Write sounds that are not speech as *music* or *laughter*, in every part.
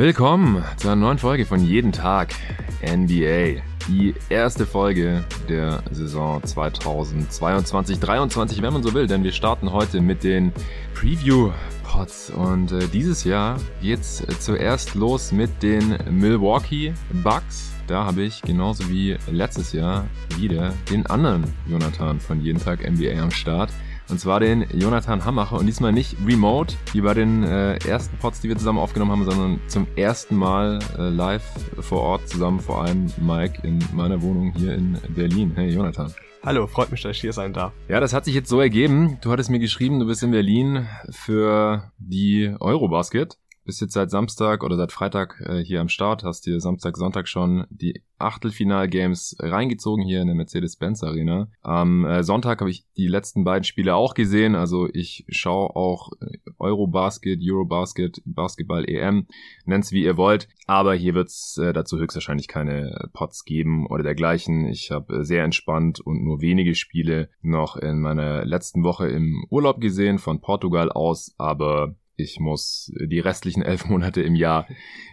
Willkommen zu einer neuen Folge von Jeden Tag NBA. Die erste Folge der Saison 2022-23, wenn man so will, denn wir starten heute mit den Preview-Pods. Und äh, dieses Jahr geht's zuerst los mit den Milwaukee Bucks. Da habe ich genauso wie letztes Jahr wieder den anderen Jonathan von Jeden Tag NBA am Start. Und zwar den Jonathan Hammacher und diesmal nicht remote, wie bei den äh, ersten Pods, die wir zusammen aufgenommen haben, sondern zum ersten Mal äh, live vor Ort zusammen, vor allem Mike in meiner Wohnung hier in Berlin. Hey Jonathan. Hallo, freut mich, dass ich hier sein darf. Ja, das hat sich jetzt so ergeben. Du hattest mir geschrieben, du bist in Berlin für die Eurobasket bist jetzt seit Samstag oder seit Freitag äh, hier am Start, hast dir Samstag, Sonntag schon die Achtelfinal-Games reingezogen hier in der Mercedes-Benz Arena. Am äh, Sonntag habe ich die letzten beiden Spiele auch gesehen, also ich schaue auch äh, Eurobasket, Eurobasket, Basketball EM, nennt's wie ihr wollt, aber hier wird's äh, dazu höchstwahrscheinlich keine Pots geben oder dergleichen. Ich habe äh, sehr entspannt und nur wenige Spiele noch in meiner letzten Woche im Urlaub gesehen von Portugal aus, aber ich muss die restlichen elf Monate im Jahr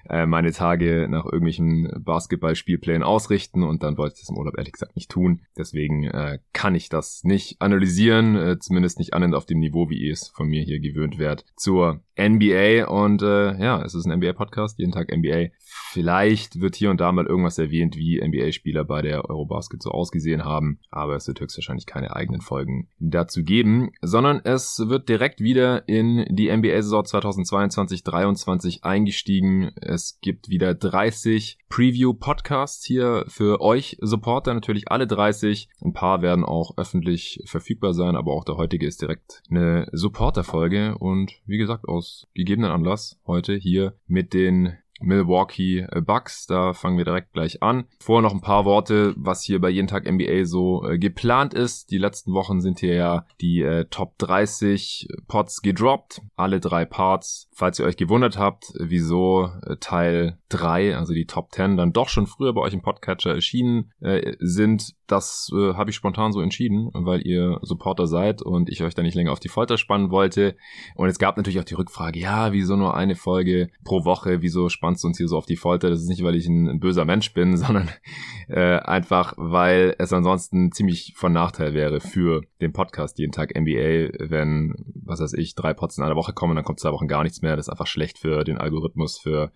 äh, meine Tage nach irgendwelchen Basketballspielplänen ausrichten und dann wollte ich das im Urlaub ehrlich gesagt nicht tun. Deswegen äh, kann ich das nicht analysieren, äh, zumindest nicht annähernd auf dem Niveau, wie ihr es von mir hier gewöhnt werdet, zur NBA und äh, ja, es ist ein NBA-Podcast, jeden Tag NBA. Vielleicht wird hier und da mal irgendwas erwähnt, wie NBA-Spieler bei der Eurobasket so ausgesehen haben, aber es wird höchstwahrscheinlich keine eigenen Folgen dazu geben, sondern es wird direkt wieder in die NBA-Saison 2022-23 eingestiegen. Es gibt wieder 30 Preview-Podcasts hier für euch Supporter, natürlich alle 30. Ein paar werden auch öffentlich verfügbar sein, aber auch der heutige ist direkt eine Supporter-Folge und wie gesagt aus gegebenen Anlass heute hier mit den Milwaukee Bucks. Da fangen wir direkt gleich an. Vorher noch ein paar Worte, was hier bei jeden Tag NBA so äh, geplant ist. Die letzten Wochen sind hier ja die äh, Top 30 Pots gedroppt. Alle drei Parts. Falls ihr euch gewundert habt, wieso äh, Teil 3, also die Top 10, dann doch schon früher bei euch im Podcatcher erschienen äh, sind, das äh, habe ich spontan so entschieden, weil ihr Supporter seid und ich euch da nicht länger auf die Folter spannen wollte. Und es gab natürlich auch die Rückfrage, ja, wieso nur eine Folge pro Woche? Wieso spannst du uns hier so auf die Folter? Das ist nicht, weil ich ein, ein böser Mensch bin, *laughs* sondern äh, einfach, weil es ansonsten ziemlich von Nachteil wäre für den Podcast jeden Tag NBA, wenn, was weiß ich, drei Pots in einer Woche kommen, dann kommt zwei Wochen gar nichts mehr. Das ist einfach schlecht für den Algorithmus, für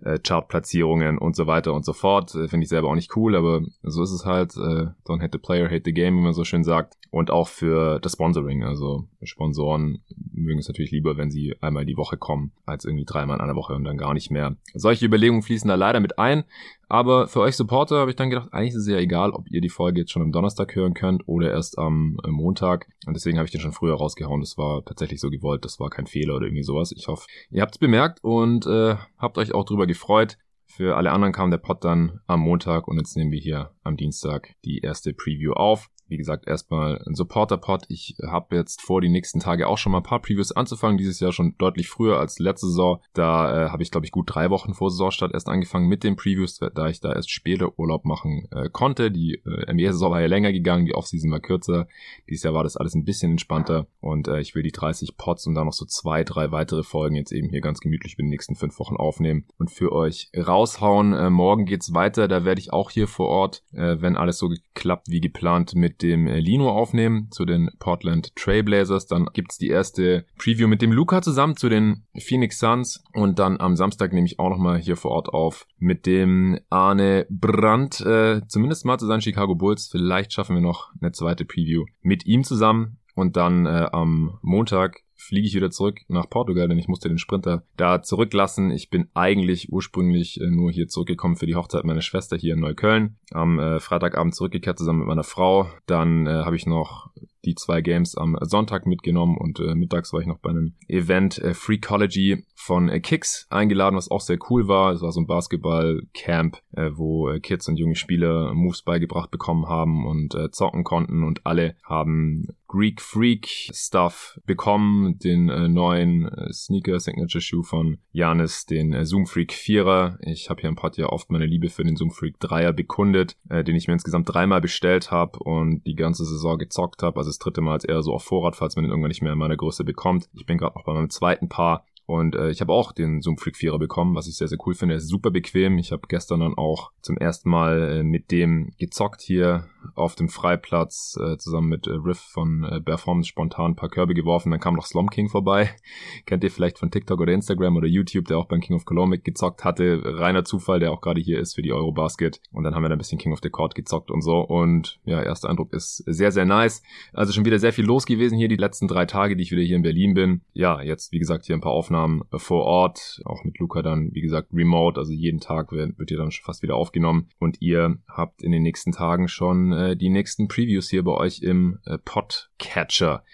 äh, Chartplatzierungen und so weiter und so fort. Äh, Finde ich selber auch nicht cool, aber so ist es halt. Äh, don't hate the player, hate the game, wie man so schön sagt. Und auch für das Sponsoring. Also Sponsoren mögen es natürlich lieber, wenn sie einmal die Woche kommen, als irgendwie dreimal in einer Woche und dann gar nicht mehr. Solche Überlegungen fließen da leider mit ein. Aber für euch Supporter habe ich dann gedacht, eigentlich ist es ja egal, ob ihr die Folge jetzt schon am Donnerstag hören könnt oder erst am Montag. Und deswegen habe ich den schon früher rausgehauen. Das war tatsächlich so gewollt. Das war kein Fehler oder irgendwie sowas. Ich hoffe, ihr habt es bemerkt und äh, habt euch auch drüber gefreut. Für alle anderen kam der Pod dann am Montag und jetzt nehmen wir hier am Dienstag die erste Preview auf wie gesagt, erstmal ein Supporter-Pod. Ich habe jetzt vor, die nächsten Tage auch schon mal ein paar Previews anzufangen. Dieses Jahr schon deutlich früher als letzte Saison. Da äh, habe ich, glaube ich, gut drei Wochen vor Saisonstart erst angefangen mit den Previews, da ich da erst später Urlaub machen äh, konnte. Die äh, NBA-Saison war ja länger gegangen, die Offseason war kürzer. Dieses Jahr war das alles ein bisschen entspannter und äh, ich will die 30 Pods und dann noch so zwei, drei weitere Folgen jetzt eben hier ganz gemütlich in den nächsten fünf Wochen aufnehmen und für euch raushauen. Äh, morgen geht's weiter, da werde ich auch hier vor Ort, äh, wenn alles so geklappt wie geplant, mit dem äh, Lino aufnehmen zu den Portland Trailblazers. Dann gibt's die erste Preview mit dem Luca zusammen zu den Phoenix Suns. Und dann am Samstag nehme ich auch nochmal hier vor Ort auf mit dem Arne Brandt, äh, zumindest mal zu seinen Chicago Bulls. Vielleicht schaffen wir noch eine zweite Preview mit ihm zusammen. Und dann äh, am Montag fliege ich wieder zurück nach Portugal, denn ich musste den Sprinter da zurücklassen. Ich bin eigentlich ursprünglich äh, nur hier zurückgekommen für die Hochzeit meiner Schwester hier in Neukölln. Am äh, Freitagabend zurückgekehrt zusammen mit meiner Frau. Dann äh, habe ich noch die zwei Games am Sonntag mitgenommen und äh, mittags war ich noch bei einem Event äh, Freakology von äh, Kicks eingeladen, was auch sehr cool war. Es war so ein Basketball-Camp, äh, wo äh, Kids und junge Spieler Moves beigebracht bekommen haben und äh, zocken konnten und alle haben Greek Freak Stuff bekommen, den äh, neuen äh, Sneaker Signature Shoe von Janis, den äh, Zoom Freak 4er. Ich habe hier im Pod ja oft meine Liebe für den Zoom Freak 3er bekundet, äh, den ich mir insgesamt dreimal bestellt habe und die ganze Saison gezockt habe. Also das dritte Mal als eher so auf Vorrat, falls man den irgendwann nicht mehr in meiner Größe bekommt. Ich bin gerade noch bei meinem zweiten Paar Und äh, ich habe auch den Zoom Freak 4er bekommen, was ich sehr, sehr cool finde. Er ist super bequem. Ich habe gestern dann auch zum ersten Mal äh, mit dem gezockt hier auf dem Freiplatz, äh, zusammen mit äh, Riff von äh, Performance spontan ein paar Körbe geworfen. Dann kam noch Slom King vorbei. *laughs* Kennt ihr vielleicht von TikTok oder Instagram oder YouTube, der auch beim King of Cologne gezockt hatte. Reiner Zufall, der auch gerade hier ist für die Eurobasket. Und dann haben wir da ein bisschen King of the Court gezockt und so. Und ja, erster Eindruck ist sehr, sehr nice. Also schon wieder sehr viel los gewesen hier die letzten drei Tage, die ich wieder hier in Berlin bin. Ja, jetzt, wie gesagt, hier ein paar Aufnahmen vor Ort. Auch mit Luca dann, wie gesagt, remote. Also jeden Tag wird, wird hier dann schon fast wieder aufgenommen. Und ihr habt in den nächsten Tagen schon äh, die nächsten Previews hier bei euch im äh, Podcatcher.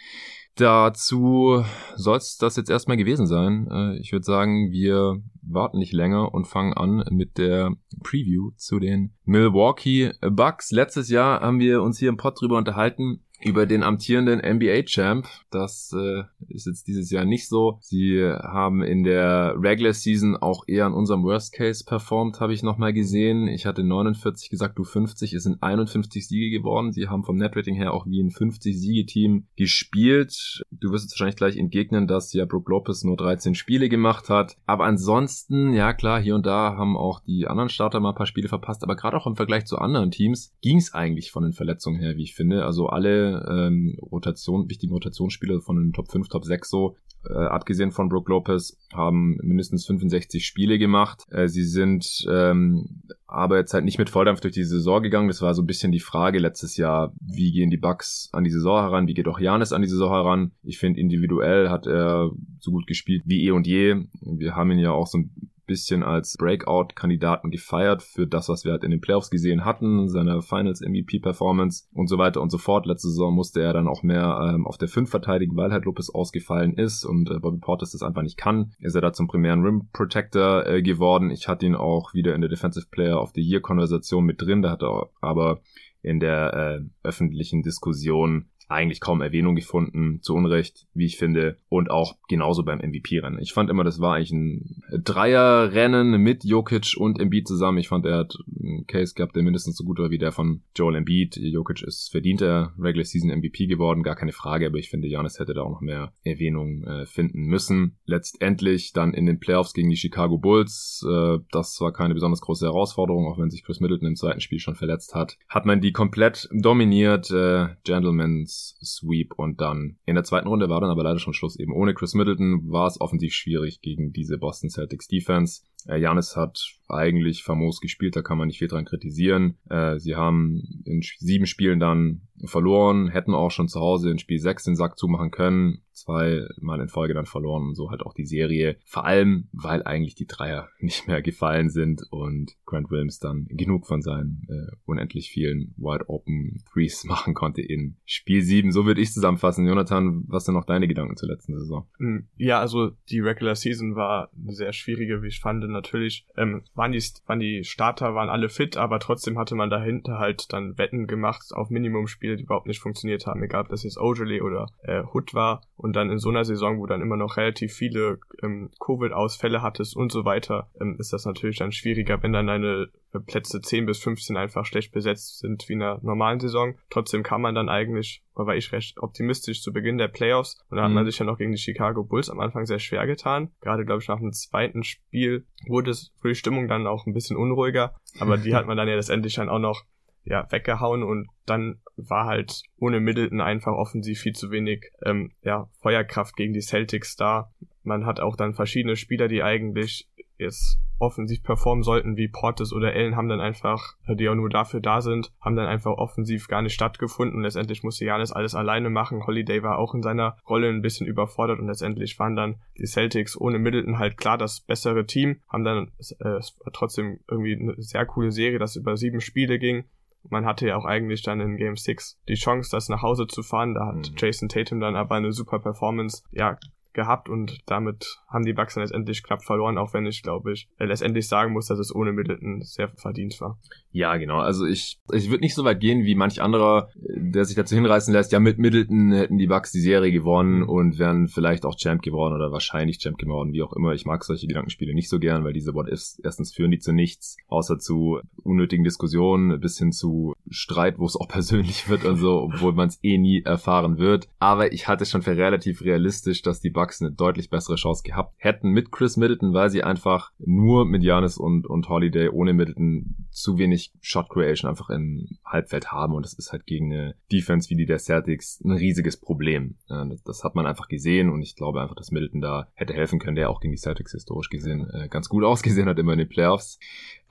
Dazu soll es das jetzt erstmal gewesen sein. Äh, ich würde sagen, wir warten nicht länger und fangen an mit der Preview zu den Milwaukee Bucks. Letztes Jahr haben wir uns hier im Pod drüber unterhalten, über den amtierenden NBA-Champ. Das äh, ist jetzt dieses Jahr nicht so. Sie haben in der Regular Season auch eher an unserem Worst Case performt, habe ich nochmal gesehen. Ich hatte 49 gesagt, du 50. Es sind 51 Siege geworden. Sie haben vom Netrating her auch wie ein 50-Siege-Team gespielt. Du wirst jetzt wahrscheinlich gleich entgegnen, dass ja Brook Lopez nur 13 Spiele gemacht hat. Aber ansonsten, ja klar, hier und da haben auch die anderen Starter mal ein paar Spiele verpasst. Aber gerade auch im Vergleich zu anderen Teams ging es eigentlich von den Verletzungen her, wie ich finde. Also alle ähm, Rotation, wichtigen Rotationsspieler von den Top 5, Top 6 so, äh, abgesehen von Brook Lopez, haben mindestens 65 Spiele gemacht. Äh, sie sind ähm, aber jetzt halt nicht mit Volldampf durch die Saison gegangen. Das war so ein bisschen die Frage letztes Jahr, wie gehen die Bucks an die Saison heran, wie geht auch Janis an die Saison heran. Ich finde, individuell hat er so gut gespielt wie eh und je. Wir haben ihn ja auch so ein bisschen als Breakout-Kandidaten gefeiert für das, was wir halt in den Playoffs gesehen hatten, seine Finals-MVP-Performance und so weiter und so fort. Letzte Saison musste er dann auch mehr ähm, auf der 5 verteidigen, weil halt Lopez ausgefallen ist und äh, Bobby Portis das einfach nicht kann. Ist er da zum primären Rim Protector äh, geworden. Ich hatte ihn auch wieder in der Defensive Player of the Year-Konversation mit drin, da hat er aber in der äh, öffentlichen Diskussion eigentlich kaum Erwähnung gefunden, zu Unrecht, wie ich finde, und auch genauso beim MVP-Rennen. Ich fand immer, das war eigentlich ein Dreierrennen mit Jokic und Embiid zusammen. Ich fand, er hat einen Case gehabt, der mindestens so gut war wie der von Joel Embiid. Jokic ist verdienter Regular Season MVP geworden, gar keine Frage, aber ich finde, Janis hätte da auch noch mehr Erwähnung äh, finden müssen. Letztendlich dann in den Playoffs gegen die Chicago Bulls, äh, das war keine besonders große Herausforderung, auch wenn sich Chris Middleton im zweiten Spiel schon verletzt hat, hat man die komplett dominiert. Äh, Gentlemen's Sweep und dann in der zweiten Runde war dann aber leider schon Schluss. Eben ohne Chris Middleton war es offensiv schwierig gegen diese Boston Celtics Defense. Janis hat eigentlich famos gespielt, da kann man nicht viel dran kritisieren. Äh, sie haben in sieben Spielen dann verloren, hätten auch schon zu Hause in Spiel 6 den Sack zumachen können, zwei Mal in Folge dann verloren und so halt auch die Serie. Vor allem, weil eigentlich die Dreier *laughs* nicht mehr gefallen sind und Grant Williams dann genug von seinen äh, unendlich vielen Wide Open Threes *laughs* machen konnte in Spiel 7. So würde ich zusammenfassen. Jonathan, was sind noch deine Gedanken zur letzten Saison? Hm, ja, also die Regular Season war eine sehr schwierige, wie ich fand. Natürlich ähm, waren, die, waren die Starter waren alle fit, aber trotzdem hatte man dahinter halt dann Wetten gemacht auf Minimumspiele, die überhaupt nicht funktioniert haben, egal ob das jetzt Ogilvy oder äh, Hood war. Und dann in so einer Saison, wo dann immer noch relativ viele ähm, Covid-Ausfälle hattest und so weiter, ähm, ist das natürlich dann schwieriger, wenn dann deine äh, Plätze 10 bis 15 einfach schlecht besetzt sind wie in einer normalen Saison. Trotzdem kann man dann eigentlich, war ich recht optimistisch zu Beginn der Playoffs und da hat man mhm. sich ja noch gegen die Chicago Bulls am Anfang sehr schwer getan. Gerade, glaube ich, nach dem zweiten Spiel wurde es für die Stimmung dann auch ein bisschen unruhiger, aber die *laughs* hat man dann ja letztendlich dann auch noch ja, weggehauen und dann war halt ohne Middleton einfach offensiv viel zu wenig ähm, ja, Feuerkraft gegen die Celtics da. Man hat auch dann verschiedene Spieler, die eigentlich jetzt offensiv performen sollten, wie Portis oder Allen, haben dann einfach, die auch nur dafür da sind, haben dann einfach offensiv gar nicht stattgefunden. Und letztendlich musste Janis alles alleine machen. Holiday war auch in seiner Rolle ein bisschen überfordert und letztendlich waren dann die Celtics ohne Middleton halt klar das bessere Team, haben dann äh, trotzdem irgendwie eine sehr coole Serie, das über sieben Spiele ging man hatte ja auch eigentlich dann in Game 6 die Chance, das nach Hause zu fahren. Da hat mhm. Jason Tatum dann aber eine super Performance, ja, gehabt und damit haben die Bucks dann letztendlich knapp verloren, auch wenn ich, glaube ich, letztendlich sagen muss, dass es ohne Middleton sehr verdient war. Ja, genau. Also ich, ich würde nicht so weit gehen wie manch anderer, der sich dazu hinreißen lässt, ja, mit Middleton hätten die Bucks die Serie gewonnen und wären vielleicht auch Champ geworden oder wahrscheinlich Champ geworden, wie auch immer. Ich mag solche Gedankenspiele nicht so gern, weil diese What-Ifs erstens führen die zu nichts, außer zu unnötigen Diskussionen bis hin zu Streit, wo es auch *laughs* persönlich wird und so, obwohl man es eh nie erfahren wird. Aber ich halte es schon für relativ realistisch, dass die Bucks Bucks eine deutlich bessere Chance gehabt hätten mit Chris Middleton, weil sie einfach nur mit Janis und, und Holiday ohne Middleton zu wenig Shot Creation einfach im Halbfeld haben und das ist halt gegen eine Defense wie die der Celtics ein riesiges Problem. Das hat man einfach gesehen und ich glaube einfach, dass Middleton da hätte helfen können, der auch gegen die Celtics historisch gesehen äh, ganz gut *laughs* ausgesehen hat immer in den Playoffs.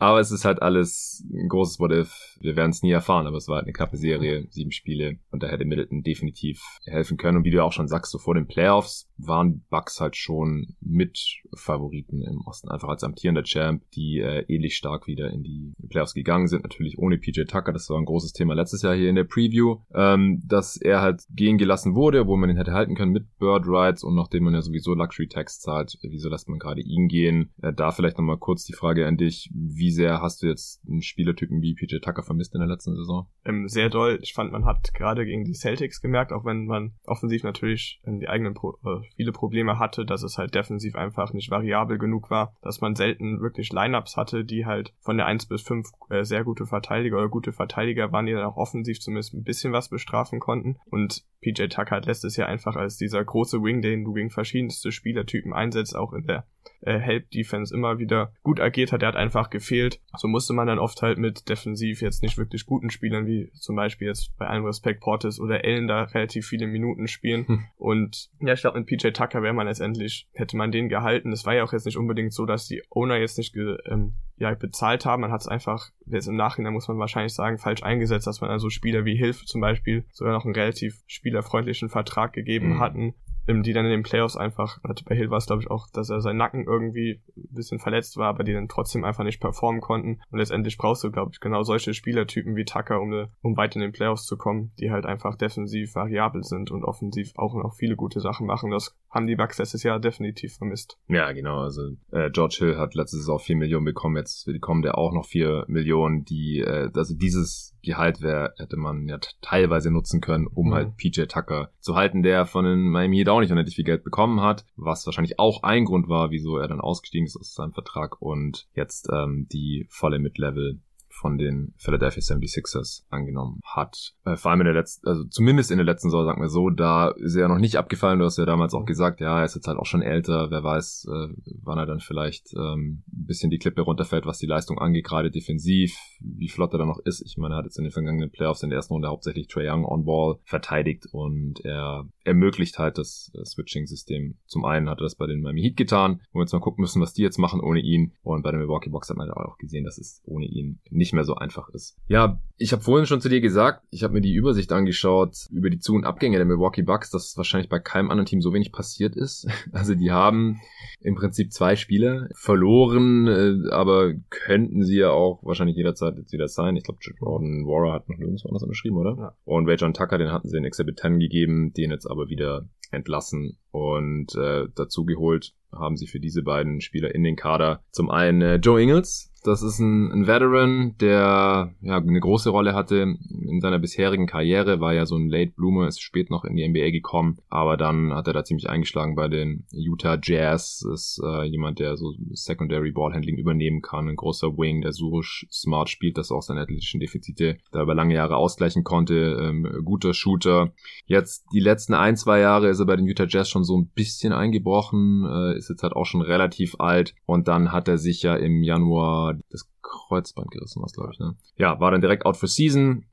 Aber es ist halt alles ein großes What If. Wir werden es nie erfahren, aber es war halt eine knappe Serie, sieben Spiele und da hätte Middleton definitiv helfen können. Und wie du auch schon sagst, so vor den Playoffs waren Bucks halt schon mit Favoriten im Osten, einfach als amtierender Champ, die äh, ähnlich stark wieder in die Playoffs gegangen sind. Natürlich ohne PJ Tucker, das war ein großes Thema letztes Jahr hier in der Preview, ähm, dass er halt gehen gelassen wurde, wo man ihn hätte halten können mit Bird Rights und nachdem man ja sowieso Luxury Tax zahlt, wieso lässt man gerade ihn gehen? Äh, da vielleicht nochmal kurz die Frage an dich, wie wie sehr hast du jetzt einen Spielertypen wie PJ Tucker vermisst in der letzten Saison? Ähm, sehr doll. Ich fand, man hat gerade gegen die Celtics gemerkt, auch wenn man offensiv natürlich die eigenen Pro äh, viele Probleme hatte, dass es halt defensiv einfach nicht variabel genug war, dass man selten wirklich Lineups hatte, die halt von der 1 bis 5 äh, sehr gute Verteidiger oder gute Verteidiger waren, die dann auch offensiv zumindest ein bisschen was bestrafen konnten. Und PJ Tucker hat letztes Jahr einfach als dieser große Wing, den du gegen verschiedenste Spielertypen einsetzt, auch in der äh, Help Defense immer wieder gut agiert hat. Er hat einfach gefehlt. So musste man dann oft halt mit defensiv jetzt nicht wirklich guten Spielern, wie zum Beispiel jetzt bei allem Respekt Portis oder Ellen da relativ viele Minuten spielen. Hm. Und ja, ich glaube, mit PJ Tucker wäre man letztendlich, hätte man den gehalten. Es war ja auch jetzt nicht unbedingt so, dass die Owner jetzt nicht ähm, ja, bezahlt haben. Man hat es einfach, jetzt im Nachhinein muss man wahrscheinlich sagen, falsch eingesetzt, dass man also Spieler wie Hilfe zum Beispiel sogar noch einen relativ spielerfreundlichen Vertrag gegeben mhm. hatten die dann in den Playoffs einfach, bei Hill war es glaube ich auch, dass er sein Nacken irgendwie ein bisschen verletzt war, aber die dann trotzdem einfach nicht performen konnten. Und letztendlich brauchst du, glaube ich, genau solche Spielertypen wie Tucker, um, um weit in den Playoffs zu kommen, die halt einfach defensiv variabel sind und offensiv auch noch viele gute Sachen machen. Das haben die Bucks letztes Jahr definitiv vermisst. Ja, genau. Also äh, George Hill hat letztes Saison 4 Millionen bekommen, jetzt bekommen der auch noch 4 Millionen, die, äh, also dieses Gehalt wäre, hätte man ja teilweise nutzen können, um mhm. halt PJ Tucker zu halten, der von den Miami Heat auch nicht unendlich viel Geld bekommen hat, was wahrscheinlich auch ein Grund war, wieso er dann ausgestiegen ist aus seinem Vertrag und jetzt ähm, die volle Mid-Level von den Philadelphia 76ers angenommen hat. Äh, vor allem in der letzten, also zumindest in der letzten Saison, sagen wir so, da ist er ja noch nicht abgefallen. Du hast ja damals auch gesagt, ja, er ist jetzt halt auch schon älter. Wer weiß, äh, wann er dann vielleicht ähm, ein bisschen die Klippe runterfällt, was die Leistung angeht, gerade defensiv, wie flott er dann noch ist. Ich meine, er hat jetzt in den vergangenen Playoffs in der ersten Runde hauptsächlich Trey Young on Ball verteidigt und er ermöglicht halt das äh, Switching-System. Zum einen hat er das bei den Miami Heat getan, wo wir jetzt mal gucken müssen, was die jetzt machen ohne ihn. Und bei den Milwaukee Bucks hat man ja auch gesehen, dass es ohne ihn nicht mehr so einfach ist. Ja, ich habe vorhin schon zu dir gesagt, ich habe mir die Übersicht angeschaut über die Zu- und Abgänge der Milwaukee Bucks, dass wahrscheinlich bei keinem anderen Team so wenig passiert ist. *laughs* Also die haben im Prinzip zwei Spieler verloren, äh, aber könnten sie ja auch wahrscheinlich jederzeit jetzt wieder sein. Ich glaube, Jordan Warrer hat noch nirgendwo anders unterschrieben, oder? Ja. Und Ray John Tucker, den hatten sie in Exhibit 10 gegeben, den jetzt aber wieder entlassen und äh, dazu geholt haben sie für diese beiden Spieler in den Kader zum einen äh, Joe Ingles, das ist ein, ein Veteran, der ja eine große Rolle hatte in seiner bisherigen Karriere, war ja so ein Late Bloomer, ist spät noch in die NBA gekommen, aber dann hat er da ziemlich eingeschlagen bei den Utah Jazz, ist äh, jemand, der so Secondary Ballhandling übernehmen kann, ein großer Wing, der so smart spielt, dass er auch seine athletischen Defizite da über lange Jahre ausgleichen konnte, ähm, guter Shooter. Jetzt die letzten ein, zwei Jahre ist er bei den Utah Jazz schon so ein bisschen eingebrochen, äh, ist jetzt halt auch schon relativ alt und dann hat er sich ja im Januar das Kreuzband gerissen, was glaube ich, ne? Ja, war dann direkt out for season.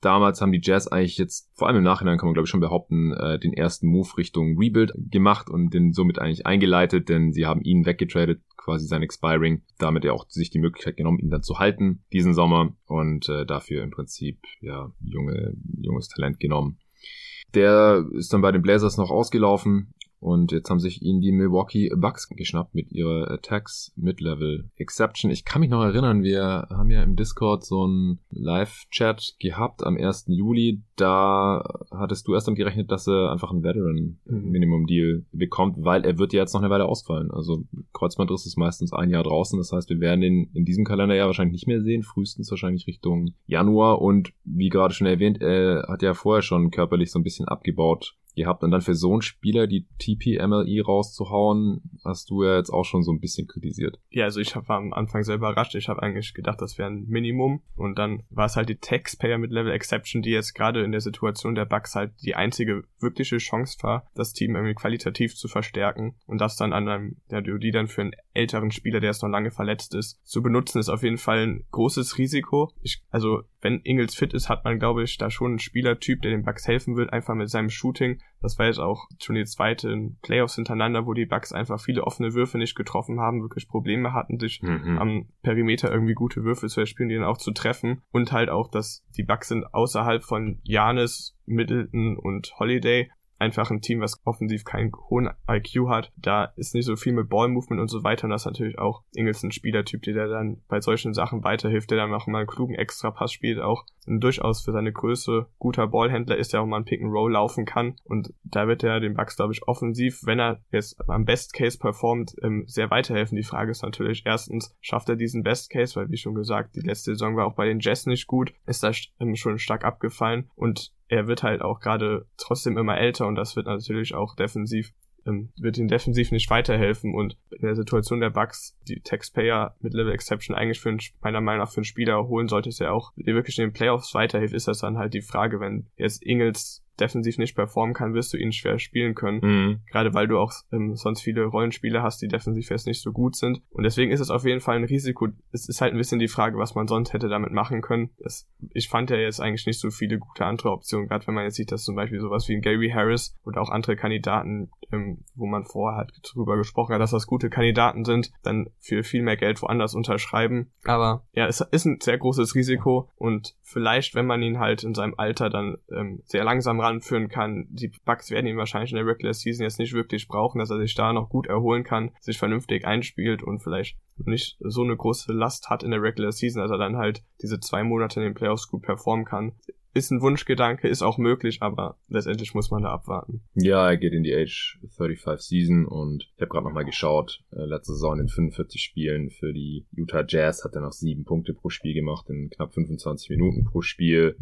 Damals haben die Jazz eigentlich jetzt, vor allem im Nachhinein kann man glaube ich schon behaupten, äh, den ersten Move Richtung Rebuild gemacht und den somit eigentlich eingeleitet, denn sie haben ihn weggetradet, quasi sein Expiring, damit er auch sich die Möglichkeit genommen, ihn dann zu halten diesen Sommer und äh, dafür im Prinzip ja junge junges Talent genommen. Der ist dann bei den Blazers noch ausgelaufen, und jetzt haben sich ihn die Milwaukee Bucks geschnappt mit ihrer Attacks Mid-Level Exception. Ich kann mich noch erinnern, wir haben ja im Discord so einen Live-Chat gehabt am 1. Juli. Da hattest du erst damit gerechnet, dass er einfach einen Veteran Minimum Deal bekommt, weil er wird ja jetzt noch eine Weile ausfallen. Also Kreuzbandriss ist meistens ein Jahr draußen. Das heißt, wir werden ihn in diesem Kalenderjahr wahrscheinlich nicht mehr sehen. Frühestens wahrscheinlich Richtung Januar. Und wie gerade schon erwähnt, er hat ja vorher schon körperlich so ein bisschen abgebaut gehabt. Und dann für so einen Spieler die TPMLE rauszuhauen, hast du ja jetzt auch schon so ein bisschen kritisiert. Ja, also ich war am Anfang sehr überrascht. Ich habe eigentlich gedacht, das wäre ein Minimum. Und dann war es halt die Taxpayer mit Level Exception, die jetzt gerade in der Situation der Bugs halt die einzige wirkliche Chance war, das Team irgendwie qualitativ zu verstärken. Und das dann an einem, ja, die dann für einen älteren Spieler, der jetzt noch lange verletzt ist, zu benutzen, ist auf jeden Fall ein großes Risiko. Ich, also wenn Ingels fit ist, hat man, glaube ich, da schon einen Spielertyp, der den Bucks helfen wird, einfach mit seinem Shooting. Das war jetzt auch schon die zweite Playoffs hintereinander, wo die Bucks einfach viele offene Würfe nicht getroffen haben, wirklich Probleme hatten, sich mhm. am Perimeter irgendwie gute Würfe zu erspielen, die dann auch zu treffen. Und halt auch, dass die Bucks sind außerhalb von Janis, Middleton und Holiday einfach ein Team, was offensiv keinen hohen IQ hat. Da ist nicht so viel mit Ballmovement und so weiter. Und das ist natürlich auch Ingels ein Spielertyp, der dann bei solchen Sachen weiterhilft, der dann auch mal einen klugen Extrapass spielt, auch durchaus für seine Größe guter Ballhändler ist, der auch mal ein Pick and Roll laufen kann. Und da wird er den Bucks, glaube ich, offensiv, wenn er jetzt am Best Case performt, ähm, sehr weiterhelfen. Die Frage ist natürlich erstens, schafft er diesen Best Case, weil wie schon gesagt, die letzte Saison war auch bei den Jazz nicht gut, ist da ähm, schon stark abgefallen und er wird halt auch gerade trotzdem immer älter und das wird natürlich auch defensiv ähm, wird ihn defensiv nicht weiterhelfen und in der Situation der Bugs die Taxpayer mit Level Exception eigentlich für einen, meiner Meinung nach für einen Spieler holen sollte, der auch dir wirklich in den Playoffs weiterhilft, ist das dann halt die Frage, wenn jetzt Ingels defensiv nicht performen kann, wirst du ihn schwer spielen können. Mhm. Gerade weil du auch ähm, sonst viele Rollenspiele hast, die defensiv jetzt nicht so gut sind. Und deswegen ist es auf jeden Fall ein Risiko. Es ist halt ein bisschen die Frage, was man sonst hätte damit machen können. Das, ich fand ja jetzt eigentlich nicht so viele gute andere Optionen, gerade wenn man jetzt sieht, dass zum Beispiel sowas wie ein Gary Harris oder auch andere Kandidaten, ähm, wo man vorher halt drüber gesprochen hat, dass das gute Kandidaten sind, dann für viel mehr Geld woanders unterschreiben. Aber ja, es ist ein sehr großes Risiko und vielleicht, wenn man ihn halt in seinem Alter dann ähm, sehr langsam ranführen kann, die Bugs werden ihn wahrscheinlich in der Regular Season jetzt nicht wirklich brauchen, dass er sich da noch gut erholen kann, sich vernünftig einspielt und vielleicht nicht so eine große Last hat in der Regular Season, dass er dann halt diese zwei Monate in den Playoffs gut performen kann ist ein Wunschgedanke, ist auch möglich, aber letztendlich muss man da abwarten. Ja, er geht in die Age 35 Season und ich habe gerade nochmal geschaut, äh, letzte Saison in 45 Spielen für die Utah Jazz hat er noch sieben Punkte pro Spiel gemacht in knapp 25 Minuten pro Spiel.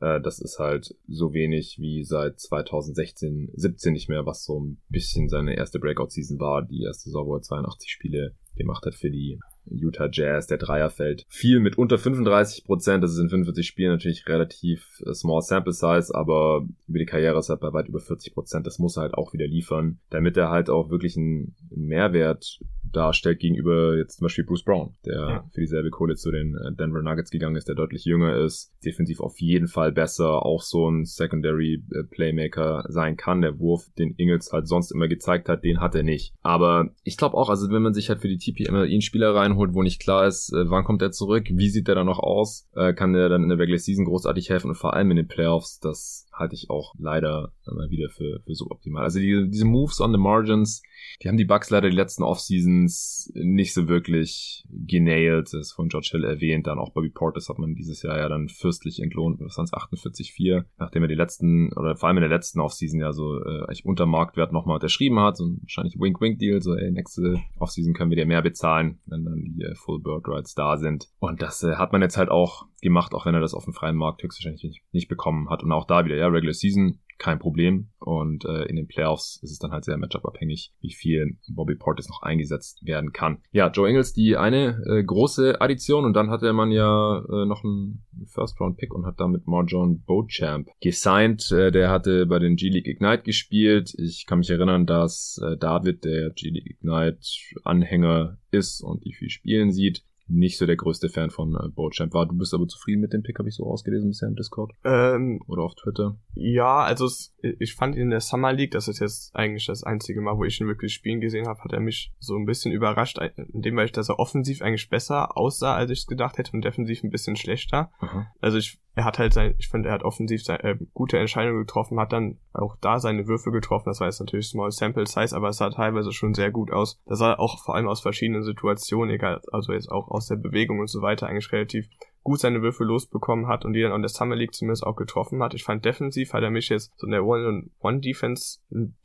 Äh, das ist halt so wenig wie seit 2016, 17 nicht mehr, was so ein bisschen seine erste Breakout-Season war. Die erste Saison, wo er 82 Spiele gemacht hat für die Utah Jazz, der Dreier fällt viel mit unter 35 Prozent. Das ist in 45 Spielen natürlich relativ äh, small sample size, aber über die Karriere ist er bei weit über 40 Prozent. Das muss er halt auch wieder liefern, damit er halt auch wirklich einen Mehrwert darstellt gegenüber jetzt zum Beispiel Bruce Brown, der ja. für dieselbe Kohle zu den äh, Denver Nuggets gegangen ist, der deutlich jünger ist, defensiv auf jeden Fall besser, auch so ein Secondary äh, Playmaker sein kann. Der Wurf, den Ingles halt sonst immer gezeigt hat, den hat er nicht. Aber ich glaube auch, also wenn man sich halt für die TPML einen Spieler reinholt, wo nicht klar ist, äh, wann kommt er zurück, wie sieht der dann noch aus, kann der dann in der Regular Season großartig helfen und vor allem in den Playoffs, das halte ich auch leider immer wieder für, für so optimal. Also die, diese Moves on the Margins, die haben die Bucks leider die letzten Offseasons nicht so wirklich genailed. Das ist von George Hill erwähnt. Dann auch Bobby Portis hat man dieses Jahr ja dann fürstlich entlohnt. Waren 48,4. Nachdem er die letzten, oder vor allem in der letzten Offseason ja so äh, eigentlich unter Marktwert nochmal unterschrieben hat. So wahrscheinlich Wink-Wink-Deal. So, ey, nächste Offseason können wir dir mehr bezahlen, wenn dann die äh, Full Bird Rights da sind. Und das äh, hat man jetzt halt auch gemacht, auch wenn er das auf dem freien Markt höchstwahrscheinlich nicht, nicht bekommen hat. Und auch da wieder, ja, Regular Season kein Problem. Und äh, in den Playoffs ist es dann halt sehr matchup-abhängig, wie viel Bobby Portis noch eingesetzt werden kann. Ja, Joe Ingles, die eine äh, große Addition und dann hatte man ja äh, noch einen First-Round-Pick und hat damit Marjon Beauchamp gesigned. Äh, der hatte bei den G-League Ignite gespielt. Ich kann mich erinnern, dass äh, David, der G-League Ignite-Anhänger ist und die viel spielen sieht, nicht so der größte Fan von äh, Boatchamp war. Du bist aber zufrieden mit dem Pick, habe ich so ausgelesen bisher im Discord? Ähm, Oder auf Twitter? Ja, also es, ich fand ihn in der Summer League, das ist jetzt eigentlich das einzige Mal, wo ich ihn wirklich spielen gesehen habe, hat er mich so ein bisschen überrascht, indem weil ich, dass er offensiv eigentlich besser aussah, als ich es gedacht hätte und defensiv ein bisschen schlechter. Aha. Also ich er hat halt sein, ich finde, er hat offensiv sein, äh, gute Entscheidungen getroffen, hat dann auch da seine Würfe getroffen. Das war jetzt natürlich Small Sample Size, aber es sah teilweise schon sehr gut aus. Das sah auch vor allem aus verschiedenen Situationen, egal, also jetzt auch aus der Bewegung und so weiter, eigentlich relativ gut seine Würfe losbekommen hat und die dann an der Summer League zumindest auch getroffen hat. Ich fand defensiv hat er mich jetzt so in der One-on-One-Defense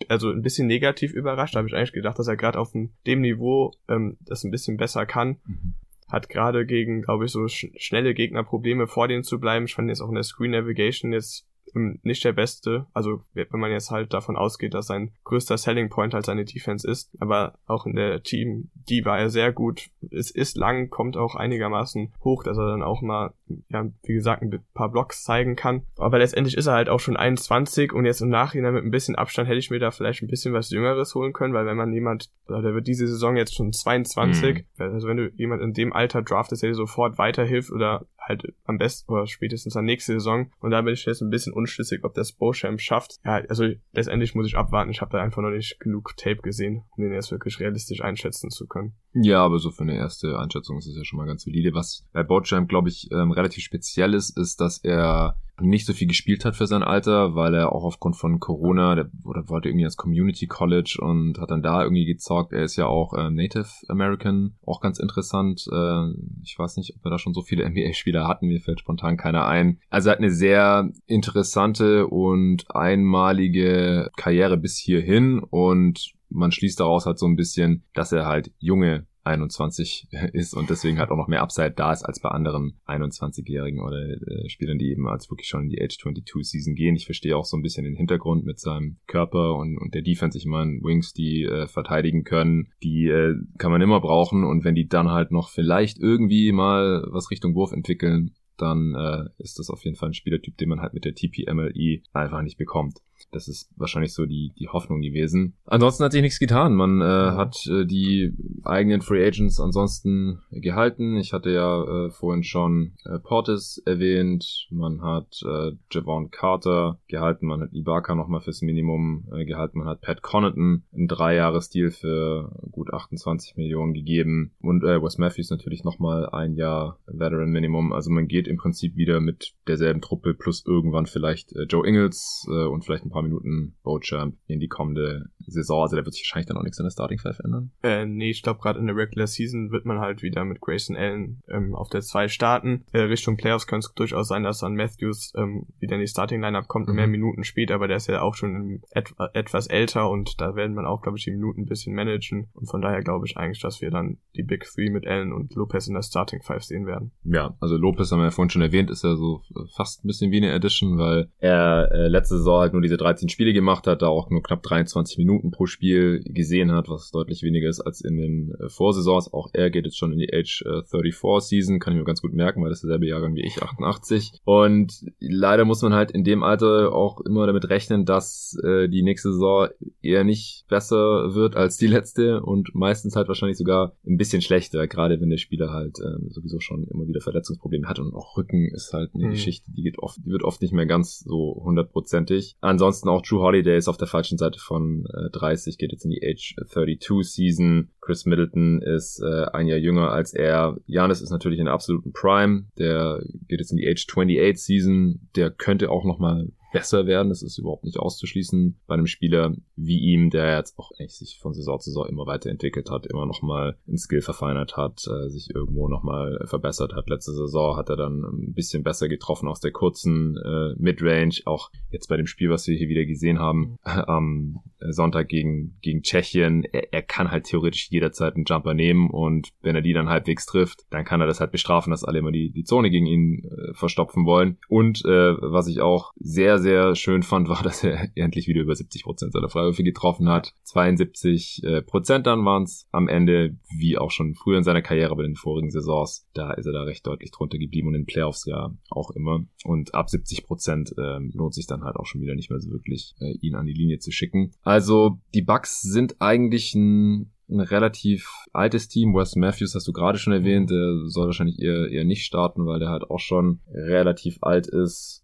also ein bisschen negativ überrascht. Da habe ich eigentlich gedacht, dass er gerade auf dem Niveau ähm, das ein bisschen besser kann. Mhm hat gerade gegen, glaube ich, so sch schnelle Gegner Probleme vor denen zu bleiben. Ich fand jetzt auch in der Screen Navigation jetzt ähm, nicht der beste. Also wenn man jetzt halt davon ausgeht, dass sein größter Selling Point halt seine Defense ist. Aber auch in der Team, die war er sehr gut. Es ist lang, kommt auch einigermaßen hoch, dass er dann auch mal, ja, wie gesagt, ein paar Blocks zeigen kann. Aber letztendlich ist er halt auch schon 21 und jetzt im Nachhinein mit ein bisschen Abstand hätte ich mir da vielleicht ein bisschen was Jüngeres holen können, weil wenn man jemand, der wird diese Saison jetzt schon 22, mhm. also wenn du jemand in dem Alter draftest, der dir sofort weiterhilft oder halt am besten oder spätestens an nächste Saison. Und da bin ich jetzt ein bisschen unschlüssig, ob das Beauchamp schafft. Ja, also letztendlich muss ich abwarten. Ich habe da einfach noch nicht genug Tape gesehen, um den erst wirklich realistisch einschätzen zu können. Ja, aber so für eine erste Einschätzung ist es ja schon mal ganz solide. Was bei Beauchamp, glaube ich, ähm, relativ speziell ist, ist, dass er nicht so viel gespielt hat für sein Alter, weil er auch aufgrund von Corona, der oder wollte irgendwie als Community College und hat dann da irgendwie gezockt. Er ist ja auch äh, Native American, auch ganz interessant. Äh, ich weiß nicht, ob wir da schon so viele *laughs* NBA-Spieler hatten, mir fällt spontan keiner ein. Also er hat eine sehr interessante und einmalige Karriere bis hierhin und man schließt daraus halt so ein bisschen, dass er halt junge 21 *laughs* ist und deswegen halt auch noch mehr Upside da ist als bei anderen 21-Jährigen oder äh, Spielern, die eben als wirklich schon in die Age 22 Season gehen. Ich verstehe auch so ein bisschen den Hintergrund mit seinem Körper und, und der Defense. Ich meine, Wings, die äh, verteidigen können, die äh, kann man immer brauchen und wenn die dann halt noch vielleicht irgendwie mal was Richtung Wurf entwickeln, dann äh, ist das auf jeden Fall ein Spielertyp, den man halt mit der TPMLE einfach nicht bekommt. Das ist wahrscheinlich so die, die Hoffnung gewesen. Ansonsten hat sich nichts getan. Man äh, hat äh, die eigenen Free Agents ansonsten gehalten. Ich hatte ja äh, vorhin schon äh, Portis erwähnt. Man hat äh, Javon Carter gehalten. Man hat Ibaka nochmal fürs Minimum äh, gehalten. Man hat Pat Connaughton ein Dreijahres-Deal für gut 28 Millionen gegeben. Und äh, Wes Matthews natürlich nochmal ein Jahr Veteran Minimum. Also man geht im Prinzip wieder mit derselben Truppe plus irgendwann vielleicht äh, Joe Ingles äh, und vielleicht ein paar Minuten Bochamp in die kommende Saison. Also da wird sich wahrscheinlich dann auch nichts in der Starting Five ändern. Äh, nee, ich glaube gerade in der Regular Season wird man halt wieder mit Grayson Allen ähm, auf der 2 starten. Äh, Richtung Playoffs könnte es durchaus sein, dass dann Matthews ähm, wieder in die Starting Lineup kommt, mhm. mehr Minuten spielt, aber der ist ja auch schon et etwas älter und da werden man auch, glaube ich, die Minuten ein bisschen managen. Und von daher glaube ich eigentlich, dass wir dann die Big Three mit Allen und Lopez in der Starting Five sehen werden. Ja, also Lopez haben wir ja vorhin schon erwähnt, ist ja so fast ein bisschen wie eine Edition, weil er äh, letzte Saison halt nur diese 13 Spiele gemacht hat, da auch nur knapp 23 Minuten pro Spiel gesehen hat, was deutlich weniger ist als in den äh, Vorsaisons. Auch er geht jetzt schon in die Age äh, 34 Season, kann ich mir ganz gut merken, weil das ist derselbe Jahrgang wie ich, 88. Und leider muss man halt in dem Alter auch immer damit rechnen, dass äh, die nächste Saison eher nicht besser wird als die letzte und meistens halt wahrscheinlich sogar ein bisschen schlechter, gerade wenn der Spieler halt ähm, sowieso schon immer wieder Verletzungsprobleme hat und auch Rücken ist halt eine mhm. Geschichte, die geht oft, die wird oft nicht mehr ganz so hundertprozentig. Ansonsten auch Drew Holiday ist auf der falschen Seite von äh, 30, geht jetzt in die Age 32 Season. Chris Middleton ist äh, ein Jahr jünger als er. Janis ist natürlich in absoluten Prime. Der geht jetzt in die Age 28 Season. Der könnte auch nochmal besser werden. Das ist überhaupt nicht auszuschließen bei einem Spieler wie ihm, der jetzt auch echt sich von Saison zu Saison immer weiterentwickelt hat, immer nochmal in Skill verfeinert hat, äh, sich irgendwo nochmal verbessert hat. Letzte Saison hat er dann ein bisschen besser getroffen aus der kurzen äh, Midrange. Auch jetzt bei dem Spiel, was wir hier wieder gesehen haben, äh, am Sonntag gegen, gegen Tschechien. Er, er kann halt theoretisch jederzeit einen Jumper nehmen und wenn er die dann halbwegs trifft, dann kann er das halt bestrafen, dass alle immer die, die Zone gegen ihn äh, verstopfen wollen. Und äh, was ich auch sehr sehr, schön fand, war, *laughs* dass er endlich wieder über 70 Prozent seiner Freiwürfe getroffen hat. 72 äh, Prozent dann waren es am Ende, wie auch schon früher in seiner Karriere bei den vorigen Saisons. Da ist er da recht deutlich drunter geblieben und in Playoffs ja auch immer. Und ab 70 Prozent äh, lohnt sich dann halt auch schon wieder nicht mehr so wirklich, äh, ihn an die Linie zu schicken. Also die Bucks sind eigentlich ein ein relativ altes Team. Wes Matthews hast du gerade schon erwähnt, der soll wahrscheinlich eher, eher nicht starten, weil der halt auch schon relativ alt ist.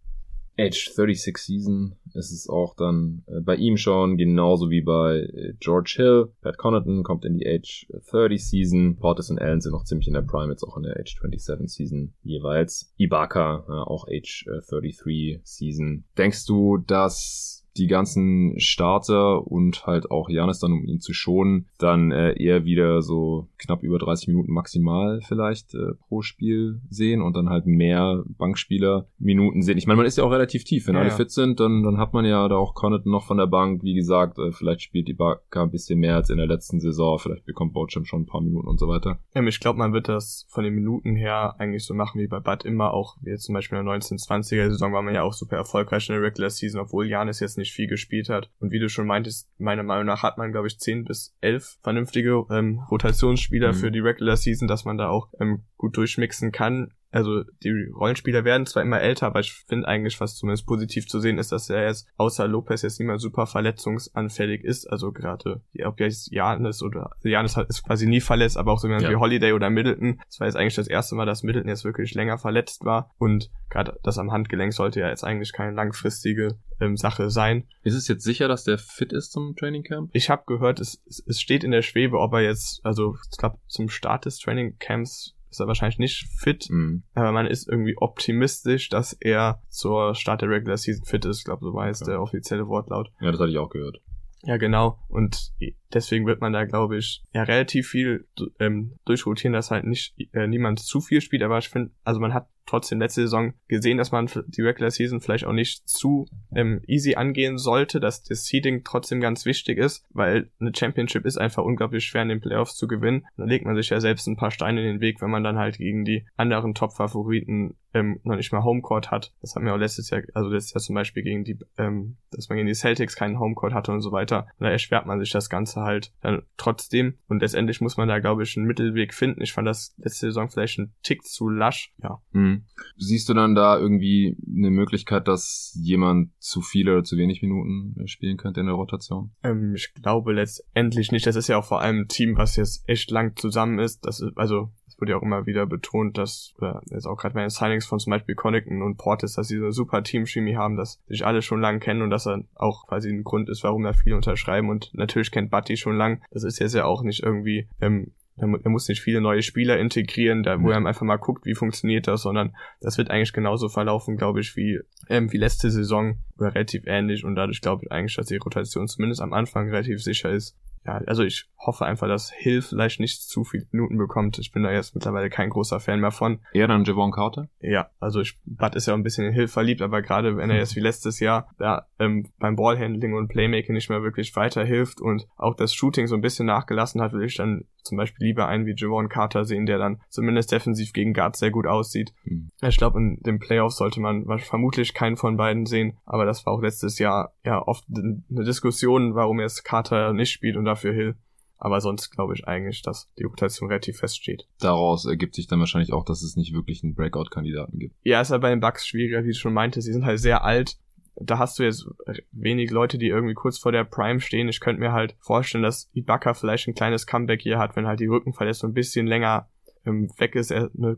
Age 36 Season ist es auch dann äh, bei ihm schon, genauso wie bei äh, George Hill. Pat Connaughton kommt in die Age 30 Season. Portis und Allen sind noch ziemlich in der Prime, jetzt auch in der Age 27 Season jeweils. Ibaka, äh, auch Age 33 Season. Denkst du, dass die ganzen Starter und halt auch Janis dann, um ihn zu schonen, dann äh, eher wieder so knapp über 30 Minuten maximal vielleicht äh, pro Spiel sehen und dann halt mehr Bankspieler Minuten sehen. Ich meine, man ist ja auch relativ tief. Wenn ja, alle ja. fit sind, dann, dann hat man ja da auch Connaughton noch von der Bank. Wie gesagt, äh, vielleicht spielt die Barca ein bisschen mehr als in der letzten Saison. Vielleicht bekommt Bochum schon ein paar Minuten und so weiter. Ja, ich glaube, man wird das von den Minuten her eigentlich so machen wie bei Bud immer auch. Wie jetzt zum Beispiel in der 1920er Saison war man ja auch super erfolgreich in der Regular Season, obwohl Janis jetzt nicht viel gespielt hat. Und wie du schon meintest, meiner Meinung nach hat man, glaube ich, 10 bis 11 vernünftige ähm, Rotationsspieler mhm. für die Regular Season, dass man da auch ähm, gut durchmixen kann also die Rollenspieler werden zwar immer älter, aber ich finde eigentlich, was zumindest positiv zu sehen ist, dass er jetzt außer Lopez jetzt nicht mehr super verletzungsanfällig ist. Also gerade, ob jetzt Janis oder Janis ist quasi nie verletzt, aber auch so jemand ja. wie Holiday oder Middleton. Das war jetzt eigentlich das erste Mal, dass Middleton jetzt wirklich länger verletzt war und gerade das am Handgelenk sollte ja jetzt eigentlich keine langfristige ähm, Sache sein. Ist es jetzt sicher, dass der fit ist zum Training Camp? Ich habe gehört, es, es steht in der Schwebe, ob er jetzt, also ich glaube zum Start des Training Camps ist er wahrscheinlich nicht fit, mhm. aber man ist irgendwie optimistisch, dass er zur Start der Regular Season fit ist. Ich glaube, so war jetzt okay. der offizielle Wortlaut. Ja, das hatte ich auch gehört. Ja, genau. Und deswegen wird man da, glaube ich, ja relativ viel ähm, durchrotieren, dass halt nicht äh, niemand zu viel spielt. Aber ich finde, also man hat trotzdem letzte Saison gesehen, dass man die Regular Season vielleicht auch nicht zu ähm, easy angehen sollte, dass das Seeding trotzdem ganz wichtig ist, weil eine Championship ist einfach unglaublich schwer in den Playoffs zu gewinnen. Da legt man sich ja selbst ein paar Steine in den Weg, wenn man dann halt gegen die anderen Top-Favoriten ähm, noch nicht mal Homecourt hat. Das haben wir auch letztes Jahr, also letztes Jahr zum Beispiel gegen die, ähm, dass man gegen die Celtics keinen Homecourt hatte und so weiter. da erschwert man sich das Ganze halt dann trotzdem. Und letztendlich muss man da, glaube ich, einen Mittelweg finden. Ich fand das letzte Saison vielleicht ein Tick zu lasch. Ja. Mhm. Siehst du dann da irgendwie eine Möglichkeit, dass jemand zu viele oder zu wenig Minuten äh, spielen könnte in der Rotation? Ähm, ich glaube letztendlich nicht. Das ist ja auch vor allem ein Team, was jetzt echt lang zusammen ist. Das ist, also wurde ja auch immer wieder betont, dass, oder jetzt auch gerade bei den Signings von zum Beispiel Connington und Portis, dass sie so eine super Team-Chemie haben, dass sich alle schon lange kennen und dass er auch quasi ein Grund ist, warum da viele unterschreiben. Und natürlich kennt Buddy schon lang. Das ist jetzt ja auch nicht irgendwie, ähm, er muss nicht viele neue Spieler integrieren, da wo er einfach mal guckt, wie funktioniert das, sondern das wird eigentlich genauso verlaufen, glaube ich, wie, ähm, wie letzte Saison oder relativ ähnlich. Und dadurch glaube ich eigentlich, dass die Rotation zumindest am Anfang relativ sicher ist ja, also ich hoffe einfach, dass Hill vielleicht nicht zu viele Minuten bekommt. Ich bin da jetzt mittlerweile kein großer Fan mehr von. Eher dann Javon Carter? Ja, also ich, Bud ist ja ein bisschen in Hill verliebt, aber gerade wenn er jetzt wie letztes Jahr da ähm, beim Ballhandling und Playmaking nicht mehr wirklich weiterhilft und auch das Shooting so ein bisschen nachgelassen hat, will ich dann zum Beispiel lieber einen wie Javon Carter sehen, der dann zumindest defensiv gegen Guards sehr gut aussieht. Mhm. Ich glaube, in den Playoffs sollte man vermutlich keinen von beiden sehen, aber das war auch letztes Jahr ja oft eine Diskussion, warum jetzt Carter nicht spielt und dafür Hill. Aber sonst glaube ich eigentlich, dass die Rotation relativ feststeht. Daraus ergibt sich dann wahrscheinlich auch, dass es nicht wirklich einen Breakout-Kandidaten gibt. Ja, ist halt bei den Bucks schwieriger, wie du schon meinte. Sie sind halt sehr alt. Da hast du jetzt wenig Leute, die irgendwie kurz vor der Prime stehen. Ich könnte mir halt vorstellen, dass Ibaka vielleicht ein kleines Comeback hier hat, wenn halt die Rückenverletzung ein bisschen länger ähm, weg ist, er eine,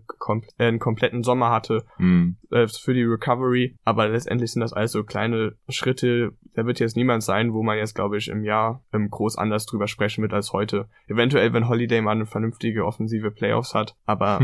äh, einen kompletten Sommer hatte mhm. äh, für die Recovery. Aber letztendlich sind das alles so kleine Schritte. Da wird jetzt niemand sein, wo man jetzt, glaube ich, im Jahr ähm, groß anders drüber sprechen wird als heute. Eventuell, wenn Holiday mal eine vernünftige offensive Playoffs hat. Aber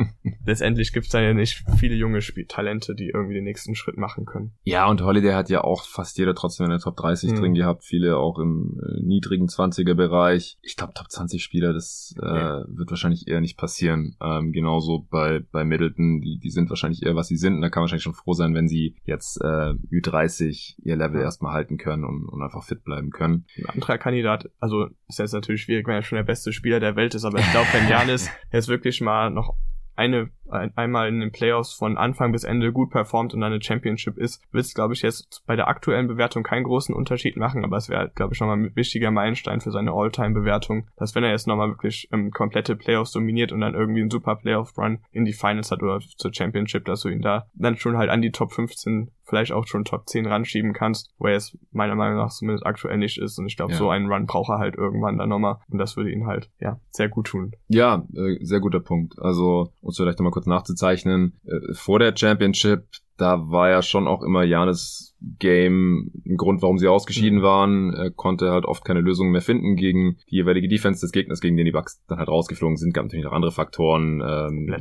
*laughs* letztendlich gibt es da ja nicht viele junge Spiel Talente, die irgendwie den nächsten Schritt machen können. Ja, und Holiday hat ja auch fast jeder trotzdem in der Top 30 mhm. drin gehabt. Viele auch im äh, niedrigen 20er Bereich. Ich glaube, Top 20 Spieler, das äh, okay. wird wahrscheinlich eher nicht passieren passieren. Ähm, genauso bei, bei Middleton, die, die sind wahrscheinlich eher, was sie sind. Und da kann man wahrscheinlich schon froh sein, wenn sie jetzt äh, Ü30 ihr Level erstmal halten können und, und einfach fit bleiben können. Ein anderer Kandidat, also ist jetzt natürlich schwierig, wenn er schon der beste Spieler der Welt ist, aber ich glaube, wenn *laughs* Janis jetzt wirklich mal noch eine ein, einmal in den Playoffs von Anfang bis Ende gut performt und eine Championship ist, wird es, glaube ich, jetzt bei der aktuellen Bewertung keinen großen Unterschied machen, aber es wäre, glaube ich, nochmal ein wichtiger Meilenstein für seine All-Time-Bewertung, dass wenn er jetzt nochmal wirklich ähm, komplette Playoffs dominiert und dann irgendwie einen super Playoff-Run in die Finals hat oder zur Championship, dass du ihn da dann schon halt an die Top 15 vielleicht auch schon Top 10 ranschieben kannst, wo er es meiner Meinung nach zumindest aktuell nicht ist. Und ich glaube, ja. so einen Run braucht er halt irgendwann dann nochmal. Und das würde ihn halt, ja, sehr gut tun. Ja, äh, sehr guter Punkt. Also, uns vielleicht nochmal kurz nachzuzeichnen, äh, vor der Championship da war ja schon auch immer Janis Game ein Grund, warum sie ausgeschieden mhm. waren. Er konnte halt oft keine Lösungen mehr finden gegen die jeweilige Defense des Gegners, gegen den die Bucks dann halt rausgeflogen sind. Gab natürlich noch andere Faktoren. Ähm,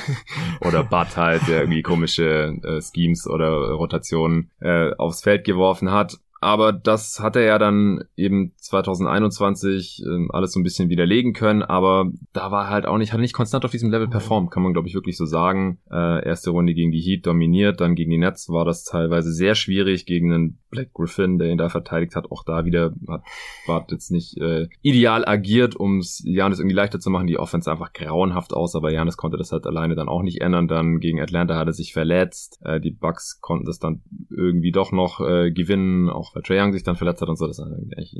*laughs* oder Bud halt, der irgendwie komische äh, Schemes oder Rotationen äh, aufs Feld geworfen hat. Aber das hat er ja dann eben 2021 äh, alles so ein bisschen widerlegen können. Aber da war halt auch nicht, hat er nicht konstant auf diesem Level performt, kann man glaube ich wirklich so sagen. Äh, erste Runde gegen die Heat dominiert, dann gegen die Nets war das teilweise sehr schwierig gegen einen Black Griffin, der ihn da verteidigt hat. Auch da wieder hat Bart jetzt nicht äh, ideal agiert, um es Janis irgendwie leichter zu machen. Die Offense einfach grauenhaft aus, aber Janis konnte das halt alleine dann auch nicht ändern. Dann gegen Atlanta hat er sich verletzt. Äh, die Bucks konnten das dann irgendwie doch noch äh, gewinnen, auch weil Trae Young sich dann verletzt hat und so, das ist eigentlich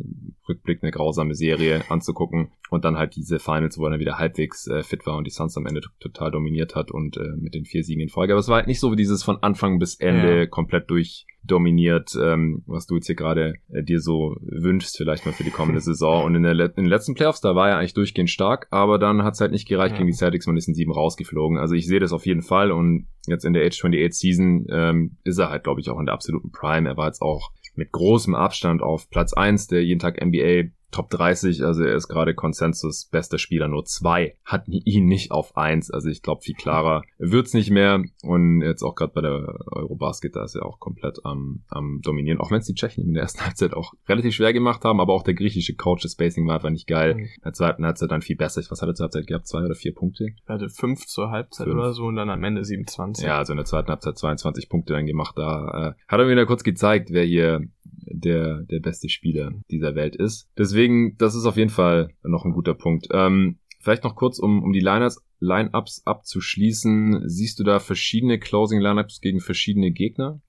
Rückblick eine grausame Serie anzugucken. Und dann halt diese Finals, wo er dann wieder halbwegs äh, fit war und die Suns am Ende total dominiert hat und äh, mit den vier Siegen in Folge. Aber es war halt nicht so wie dieses von Anfang bis Ende ja. komplett durch dominiert, ähm, was du jetzt hier gerade äh, dir so wünschst, vielleicht mal für die kommende *laughs* Saison. Und in, der in den letzten Playoffs, da war er eigentlich durchgehend stark, aber dann hat es halt nicht gereicht ja. gegen die Celtics, man ist in sieben rausgeflogen. Also ich sehe das auf jeden Fall und jetzt in der Age 28 Season ähm, ist er halt, glaube ich, auch in der absoluten Prime. Er war jetzt auch mit großem Abstand auf Platz eins der jeden Tag NBA Top 30, also er ist gerade Konsensus bester Spieler, nur zwei hatten ihn nicht auf eins. Also ich glaube, viel klarer wird's nicht mehr. Und jetzt auch gerade bei der Eurobasket, da ist er auch komplett am, am dominieren. Auch wenn es die Tschechen in der ersten *laughs* Halbzeit auch relativ schwer gemacht haben, aber auch der griechische Coach, das Spacing war einfach nicht geil. Mhm. In der zweiten Halbzeit dann viel besser. Was hat er zur Halbzeit gehabt? Zwei oder vier Punkte? Er hatte fünf zur Halbzeit fünf. oder so und dann am Ende 27. Ja, also in der zweiten Halbzeit 22 Punkte dann gemacht. Da äh, hat er mir wieder kurz gezeigt, wer hier der, der beste Spieler dieser Welt ist. Deswegen, das ist auf jeden Fall noch ein guter Punkt. Ähm, vielleicht noch kurz, um, um die Liners, Line-Ups abzuschließen. Siehst du da verschiedene Closing-Lineups gegen verschiedene Gegner?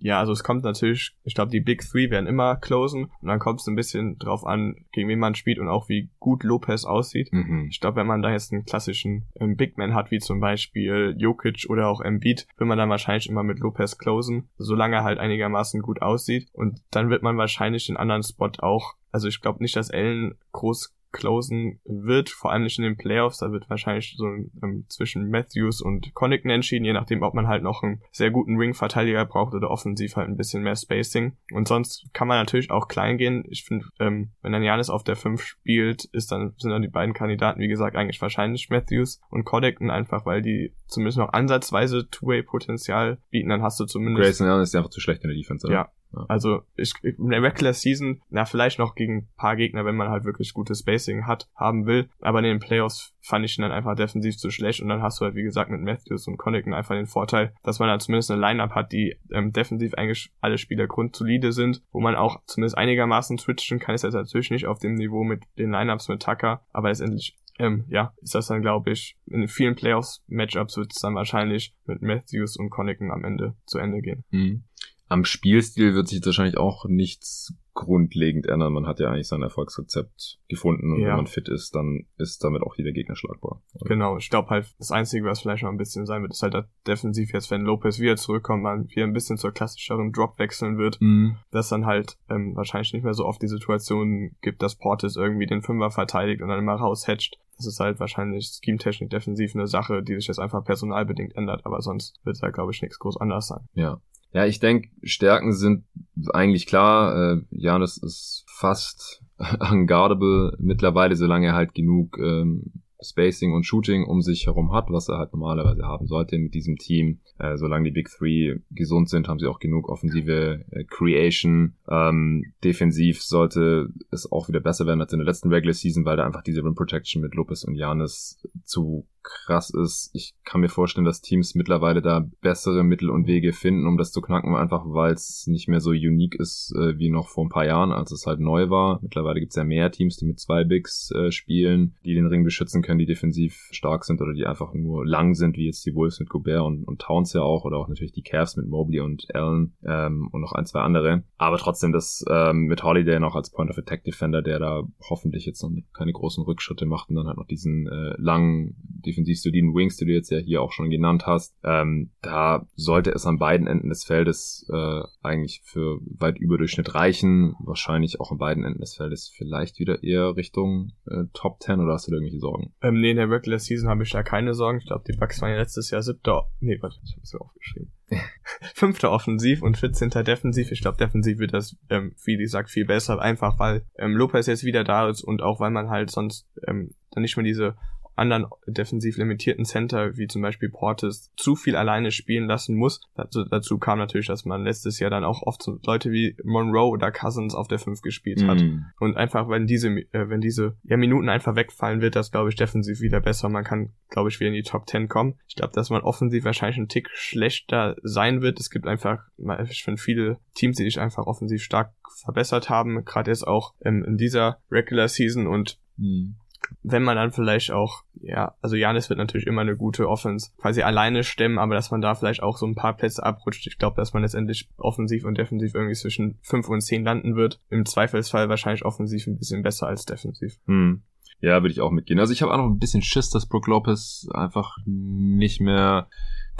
Ja, also es kommt natürlich, ich glaube, die Big Three werden immer closen und dann kommt es ein bisschen drauf an, gegen wen man spielt und auch wie gut Lopez aussieht. Mhm. Ich glaube, wenn man da jetzt einen klassischen ähm, Big Man hat, wie zum Beispiel Jokic oder auch Embiid, will man dann wahrscheinlich immer mit Lopez closen, solange er halt einigermaßen gut aussieht und dann wird man wahrscheinlich den anderen Spot auch also ich glaube nicht, dass Allen groß closen wird, vor allem nicht in den Playoffs. Da wird wahrscheinlich so ähm, zwischen Matthews und Connaughton entschieden, je nachdem, ob man halt noch einen sehr guten Ring-Verteidiger braucht oder offensiv halt ein bisschen mehr Spacing. Und sonst kann man natürlich auch klein gehen. Ich finde, ähm, wenn dann Janis auf der 5 spielt, ist dann, sind dann die beiden Kandidaten, wie gesagt, eigentlich wahrscheinlich Matthews und Connaughton einfach, weil die zumindest noch ansatzweise Two-Way-Potenzial bieten, dann hast du zumindest... Grayson Allen ist ja einfach zu schlecht in der Defense, oder? Ja, also ich, in der Regular Season, na vielleicht noch gegen ein paar Gegner, wenn man halt wirklich gutes Spacing hat, haben will. Aber in den Playoffs fand ich ihn dann einfach defensiv zu schlecht und dann hast du halt wie gesagt mit Matthews und Connaughton einfach den Vorteil, dass man dann zumindest eine Lineup hat, die ähm, defensiv eigentlich alle Spieler grundsolide sind, wo man auch zumindest einigermaßen switchen kann. Ist jetzt natürlich nicht auf dem Niveau mit den Lineups mit Tucker, aber letztendlich ähm, ja, ist das dann, glaube ich, in vielen Playoffs-Matchups wird es dann wahrscheinlich mit Matthews und Connaughton am Ende zu Ende gehen. Mhm. Am Spielstil wird sich wahrscheinlich auch nichts grundlegend ändern. Man hat ja eigentlich sein Erfolgsrezept gefunden und ja. wenn man fit ist, dann ist damit auch jeder Gegner schlagbar. Oder? Genau, ich glaube halt, das Einzige, was vielleicht noch ein bisschen sein wird, ist halt defensiv jetzt, wenn Lopez wieder zurückkommt, man wieder ein bisschen zur klassischeren Drop wechseln wird, mhm. dass dann halt ähm, wahrscheinlich nicht mehr so oft die Situation gibt, dass Portis irgendwie den Fünfer verteidigt und dann immer raushatcht. Das ist halt wahrscheinlich Scheme-Technik defensiv eine Sache, die sich jetzt einfach personalbedingt ändert, aber sonst wird da, glaube ich, nichts groß anders sein. Ja, ja, ich denke, Stärken sind eigentlich klar. Äh, Janis ist fast *laughs* unguardable mittlerweile, solange er halt genug ähm, Spacing und Shooting um sich herum hat, was er halt normalerweise haben sollte mit diesem Team. Äh, solange die Big Three gesund sind, haben sie auch genug offensive äh, Creation. Ähm, defensiv sollte es auch wieder besser werden als in der letzten Regular Season, weil da einfach diese Rim Protection mit Lopez und Janis zu krass ist. Ich kann mir vorstellen, dass Teams mittlerweile da bessere Mittel und Wege finden, um das zu knacken, einfach weil es nicht mehr so unique ist äh, wie noch vor ein paar Jahren, als es halt neu war. Mittlerweile gibt es ja mehr Teams, die mit zwei Bigs äh, spielen, die den Ring beschützen können, die defensiv stark sind oder die einfach nur lang sind, wie jetzt die Wolves mit Gobert und, und Towns ja auch oder auch natürlich die Cavs mit Mobley und Allen ähm, und noch ein, zwei andere. Aber trotzdem das ähm, mit Holiday noch als Point of Attack Defender, der da hoffentlich jetzt noch keine großen Rückschritte macht und dann halt noch diesen äh, langen defensiv soliden Wings, die du jetzt ja hier auch schon genannt hast. Ähm, da sollte es an beiden Enden des Feldes äh, eigentlich für weit Überdurchschnitt reichen. Wahrscheinlich auch an beiden Enden des Feldes vielleicht wieder eher Richtung äh, Top 10 oder hast du da irgendwelche Sorgen? Ähm, nee, in der Regular Season habe ich da keine Sorgen. Ich glaube, die Bucks waren ja letztes Jahr siebter. Nee, warte, ich habe es mir aufgeschrieben. *laughs* Fünfter offensiv und 14. defensiv. Ich glaube, defensiv wird das, ähm, wie gesagt, viel besser. Einfach weil ähm, Lopez jetzt wieder da ist und auch weil man halt sonst ähm, dann nicht mehr diese anderen defensiv limitierten Center, wie zum Beispiel Portis, zu viel alleine spielen lassen muss. Dazu, dazu kam natürlich, dass man letztes Jahr dann auch oft so Leute wie Monroe oder Cousins auf der 5 gespielt hat. Mm. Und einfach, wenn diese, äh, wenn diese ja, Minuten einfach wegfallen, wird das, glaube ich, defensiv wieder besser. Man kann, glaube ich, wieder in die Top 10 kommen. Ich glaube, dass man offensiv wahrscheinlich ein Tick schlechter sein wird. Es gibt einfach, ich finde, viele Teams, die sich einfach offensiv stark verbessert haben, gerade jetzt auch ähm, in dieser Regular Season und mm wenn man dann vielleicht auch, ja, also Janis wird natürlich immer eine gute Offense quasi alleine stemmen, aber dass man da vielleicht auch so ein paar Plätze abrutscht. Ich glaube, dass man letztendlich offensiv und defensiv irgendwie zwischen fünf und zehn landen wird. Im Zweifelsfall wahrscheinlich offensiv ein bisschen besser als defensiv. Hm. Ja, würde ich auch mitgehen. Also ich habe auch noch ein bisschen Schiss, dass Brook Lopez einfach nicht mehr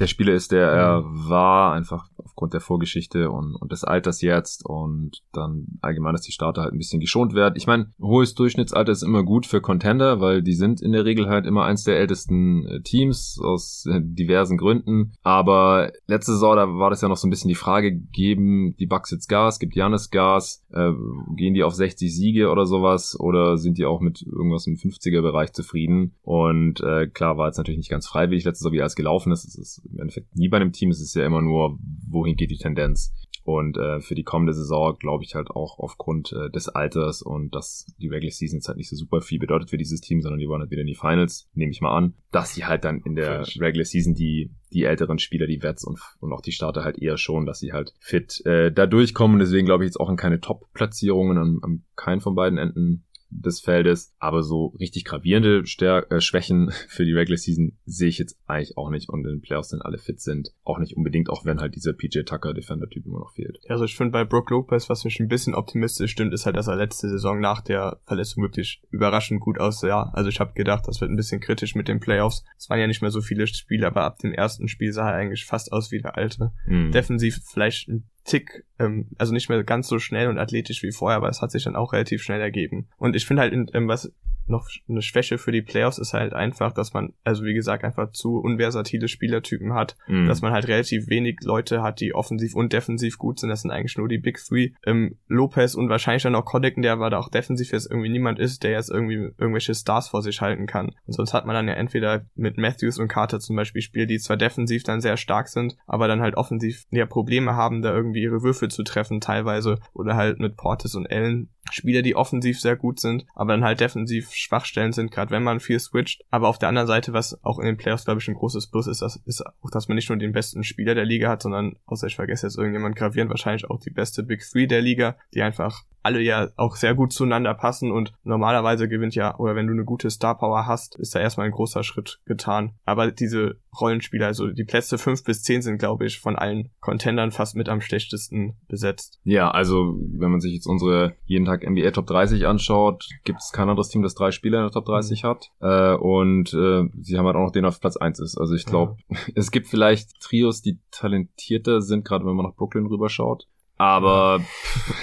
der Spieler ist, der er mhm. war, einfach aufgrund der Vorgeschichte und, und des Alters jetzt und dann allgemein, dass die Starter halt ein bisschen geschont werden. Ich meine, hohes Durchschnittsalter ist immer gut für Contender, weil die sind in der Regel halt immer eins der ältesten äh, Teams aus äh, diversen Gründen. Aber letzte Saison, da war das ja noch so ein bisschen die Frage, geben die Bucks jetzt Gas, gibt Janis Gas, äh, gehen die auf 60 Siege oder sowas oder sind die auch mit irgendwas im 50er-Bereich zufrieden? Und äh, klar, war jetzt natürlich nicht ganz freiwillig letzte Saison, wie alles gelaufen ist. Es ist im Endeffekt nie bei einem Team, es ist ja immer nur, wohin geht die Tendenz. Und äh, für die kommende Saison glaube ich halt auch aufgrund äh, des Alters und dass die Regular Season jetzt halt nicht so super viel bedeutet für dieses Team, sondern die wollen halt wieder in die Finals, nehme ich mal an, dass sie halt dann in der Regular Season die die älteren Spieler, die Vets und, und auch die Starter halt eher schon, dass sie halt fit äh, da durchkommen. Deswegen glaube ich jetzt auch an keine Top-Platzierungen an, an keinen von beiden Enden des Feldes. Aber so richtig gravierende Stär äh, Schwächen *laughs* für die Regular Season sehe ich jetzt eigentlich auch nicht. Und in den Playoffs, wenn alle fit sind, auch nicht unbedingt, auch wenn halt dieser PJ Tucker Defender-Typ immer noch fehlt. Also ich finde bei Brook Lopez, was mich ein bisschen optimistisch stimmt, ist halt, dass er letzte Saison nach der Verletzung wirklich überraschend gut aussah. Also ich habe gedacht, das wird ein bisschen kritisch mit den Playoffs. Es waren ja nicht mehr so viele Spiele, aber ab dem ersten Spiel sah er eigentlich fast aus wie der alte. Mhm. Defensiv vielleicht ein Tick, ähm, also nicht mehr ganz so schnell und athletisch wie vorher, aber es hat sich dann auch relativ schnell ergeben. Und ich finde halt, in, ähm, was noch eine Schwäche für die Playoffs ist halt einfach, dass man, also wie gesagt, einfach zu unversatile Spielertypen hat, mm. dass man halt relativ wenig Leute hat, die offensiv und defensiv gut sind. Das sind eigentlich nur die Big Three. Ähm, Lopez und wahrscheinlich dann auch Coddicken, der aber da auch defensiv jetzt irgendwie niemand ist, der jetzt irgendwie irgendwelche Stars vor sich halten kann. Und sonst hat man dann ja entweder mit Matthews und Carter zum Beispiel Spiele, die zwar defensiv dann sehr stark sind, aber dann halt offensiv ja Probleme haben, da irgendwie ihre Würfel zu treffen teilweise oder halt mit Portis und Allen Spieler, die offensiv sehr gut sind, aber dann halt defensiv Schwachstellen sind, gerade wenn man viel switcht. Aber auf der anderen Seite, was auch in den Playoffs, glaube ich, ein großes Plus ist, das ist auch, dass man nicht nur den besten Spieler der Liga hat, sondern, außer ich vergesse jetzt irgendjemand gravierend, wahrscheinlich auch die beste Big Three der Liga, die einfach alle ja auch sehr gut zueinander passen und normalerweise gewinnt ja, oder wenn du eine gute Star Power hast, ist da erstmal ein großer Schritt getan. Aber diese Rollenspieler, also die Plätze fünf bis zehn sind, glaube ich, von allen Contendern fast mit am schlechtesten besetzt. Ja, also wenn man sich jetzt unsere jeden Tag NBA Top 30 anschaut, gibt es kein anderes Team, das drei Spieler in der Top 30 mhm. hat. Äh, und äh, sie haben halt auch noch den auf Platz 1 ist. Also ich glaube, ja. *laughs* es gibt vielleicht Trios, die talentierter sind, gerade wenn man nach Brooklyn rüberschaut. Aber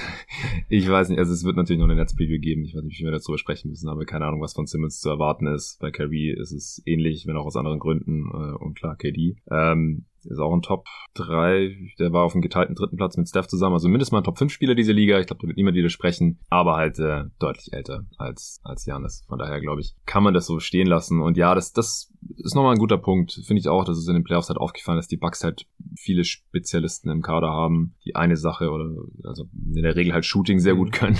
*laughs* ich weiß nicht, also es wird natürlich noch eine Netzpreview geben. Ich weiß nicht, wie wir darüber sprechen müssen, aber keine Ahnung, was von Simmons zu erwarten ist. Bei Kyrie ist es ähnlich, wenn auch aus anderen Gründen. Äh, und klar, KD. Ähm, ist auch ein Top 3. Der war auf dem geteilten dritten Platz mit Steph zusammen. Also mindestens mal ein Top 5 Spieler dieser Liga. Ich glaube, da wird niemand widersprechen. Aber halt äh, deutlich älter als, als Janis. Von daher, glaube ich, kann man das so stehen lassen. Und ja, das, das ist nochmal ein guter Punkt. Finde ich auch, dass es in den Playoffs halt aufgefallen ist, die Bucks halt viele Spezialisten im Kader haben, die eine Sache oder also in der Regel halt Shooting sehr gut mhm. können.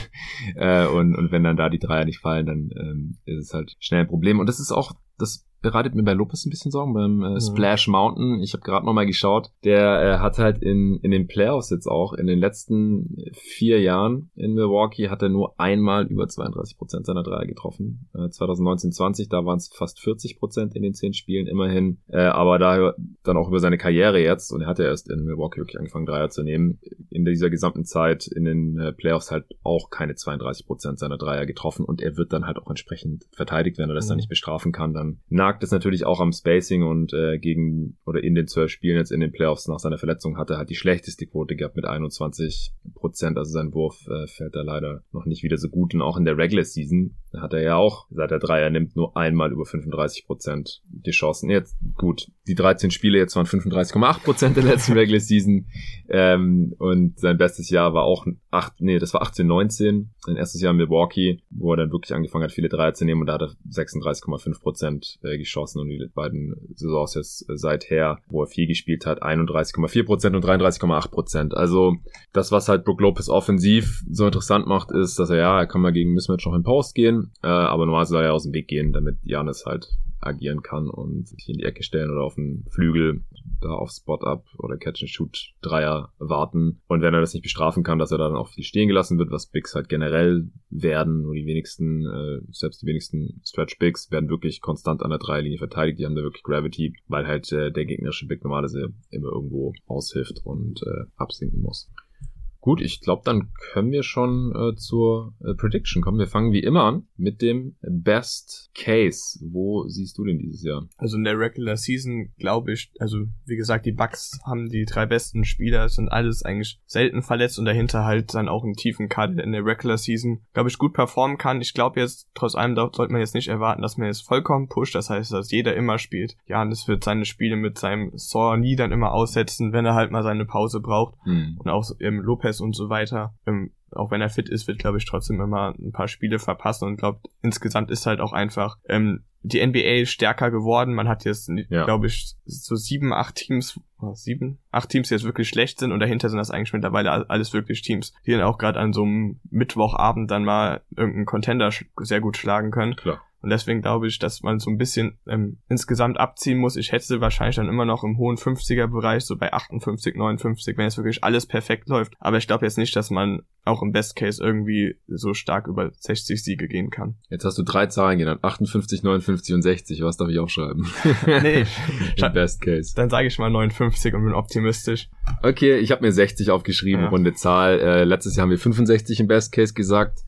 äh, und, und wenn dann da die Dreier nicht fallen, dann ähm, ist es halt schnell ein Problem. Und das ist auch das bereitet mir bei Lopez ein bisschen Sorgen, beim äh, Splash Mountain. Ich habe gerade nochmal geschaut. Der äh, hat halt in, in den Playoffs jetzt auch, in den letzten vier Jahren in Milwaukee, hat er nur einmal über 32 Prozent seiner Dreier getroffen. Äh, 2019, 20, da waren es fast 40 Prozent in den zehn Spielen immerhin. Äh, aber da dann auch über seine Karriere jetzt, und er hat ja erst in Milwaukee wirklich angefangen, Dreier zu nehmen, in dieser gesamten Zeit in den äh, Playoffs halt auch keine 32 Prozent seiner Dreier getroffen und er wird dann halt auch entsprechend verteidigt, wenn er das mhm. dann nicht bestrafen kann, dann nagt es natürlich auch am Spacing und äh, gegen oder in den zwölf Spielen jetzt in den Playoffs nach seiner Verletzung hatte halt die schlechteste Quote gehabt mit 21 Prozent. Also sein Wurf äh, fällt da leider noch nicht wieder so gut. Und auch in der Regular Season hat er ja auch, seit er Dreier nimmt, nur einmal über 35 Prozent die Chancen. Jetzt gut, die 13 Spiele jetzt waren 35,8 Prozent der letzten Regular Season. Ähm, und sein bestes Jahr war auch acht, nee, das war 18, 19. Sein erstes Jahr in Milwaukee, wo er dann wirklich angefangen hat, viele Dreier zu nehmen und da hat er 36,5 Prozent äh, geschossen und die beiden Saisons jetzt äh, seither, wo er viel gespielt hat, 31,4 Prozent und 33,8 Prozent. Also das, was halt Brook Lopez offensiv so interessant macht, ist, dass er ja, er kann mal gegen Mismatch noch in Post gehen, äh, aber normalerweise soll er aus dem Weg gehen, damit Janis halt agieren kann und sich in die Ecke stellen oder auf den Flügel da auf Spot-Up oder Catch-and-Shoot-Dreier warten. Und wenn er das nicht bestrafen kann, dass er dann auch viel stehen gelassen wird, was Bigs halt generell werden, nur die wenigsten, äh, selbst die wenigsten Stretch-Bigs werden wirklich konstant an der Dreierlinie verteidigt, die haben da wirklich Gravity, weil halt äh, der gegnerische Big normalerweise immer irgendwo aushilft und äh, absinken muss. Gut, ich glaube, dann können wir schon äh, zur äh, Prediction kommen. Wir fangen wie immer an mit dem Best Case. Wo siehst du denn dieses Jahr? Also in der Regular Season glaube ich, also wie gesagt, die Bucks haben die drei besten Spieler, sind alles eigentlich selten verletzt und dahinter halt dann auch einen tiefen Kader der in der Regular Season, glaube ich, gut performen kann. Ich glaube jetzt, trotz allem sollte man jetzt nicht erwarten, dass man jetzt vollkommen pusht. Das heißt, dass jeder immer spielt. Ja, und es wird seine Spiele mit seinem Saw nie dann immer aussetzen, wenn er halt mal seine Pause braucht. Hm. Und auch ähm, Lopez Lopez und so weiter. Ähm, auch wenn er fit ist, wird, glaube ich, trotzdem immer ein paar Spiele verpassen und glaube, insgesamt ist halt auch einfach ähm, die NBA stärker geworden. Man hat jetzt, ja. glaube ich, so sieben, acht Teams, oh, sieben, acht Teams, die jetzt wirklich schlecht sind und dahinter sind das eigentlich mittlerweile alles wirklich Teams, die dann auch gerade an so einem Mittwochabend dann mal irgendeinen Contender sehr gut schlagen können. Klar. Und deswegen glaube ich, dass man so ein bisschen ähm, insgesamt abziehen muss. Ich hätte wahrscheinlich dann immer noch im hohen 50er-Bereich, so bei 58, 59, wenn jetzt wirklich alles perfekt läuft. Aber ich glaube jetzt nicht, dass man auch im Best Case irgendwie so stark über 60 Siege gehen kann. Jetzt hast du drei Zahlen genannt, 58, 59 und 60. Was darf ich auch schreiben? *laughs* nee, *laughs* Im Best Case. Dann sage ich mal 59 und bin optimistisch. Okay, ich habe mir 60 aufgeschrieben, ja. runde Zahl. Äh, letztes Jahr haben wir 65 im Best Case gesagt.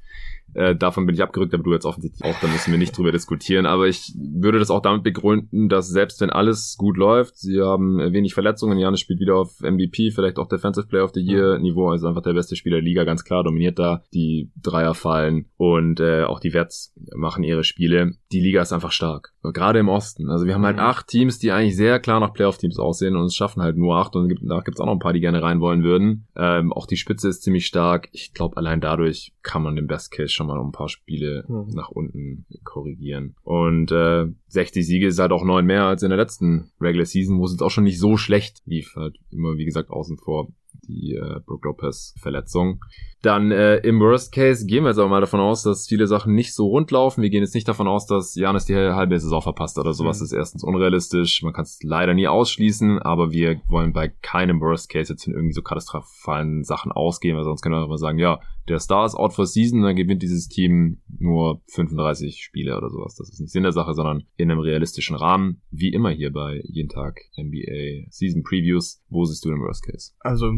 Äh, davon bin ich abgerückt, aber du jetzt offensichtlich auch, da müssen wir nicht drüber diskutieren. Aber ich würde das auch damit begründen, dass selbst wenn alles gut läuft, sie haben wenig Verletzungen, Janis spielt wieder auf MVP, vielleicht auch Defensive Player of the Year Niveau, also einfach der beste Spieler der Liga, ganz klar, dominiert da, die Dreier fallen und äh, auch die Wets machen ihre Spiele. Die Liga ist einfach stark, gerade im Osten. Also wir haben halt mhm. acht Teams, die eigentlich sehr klar nach Playoff-Teams aussehen und es schaffen halt nur acht und gibt, da gibt's auch noch ein paar, die gerne rein wollen würden. Ähm, auch die Spitze ist ziemlich stark. Ich glaube, allein dadurch kann man den Best Case schon mal um ein paar Spiele mhm. nach unten korrigieren. Und äh, 60 Siege ist halt auch neun mehr als in der letzten Regular Season, wo es jetzt auch schon nicht so schlecht lief. Halt immer, wie gesagt, außen vor die äh, Brook Lopez Verletzung. Dann äh, im Worst Case gehen wir jetzt aber mal davon aus, dass viele Sachen nicht so rund laufen. Wir gehen jetzt nicht davon aus, dass Janis die halbe Saison verpasst oder sowas. Mhm. ist erstens unrealistisch. Man kann es leider nie ausschließen, aber wir wollen bei keinem Worst Case jetzt in irgendwie so katastrophalen Sachen ausgehen, weil sonst können wir einfach sagen, ja, der Star ist out for season, dann gewinnt dieses Team nur 35 Spiele oder sowas. Das ist nicht Sinn der Sache, sondern in einem realistischen Rahmen, wie immer hier bei jeden Tag NBA Season Previews. Wo siehst du den Worst Case? Also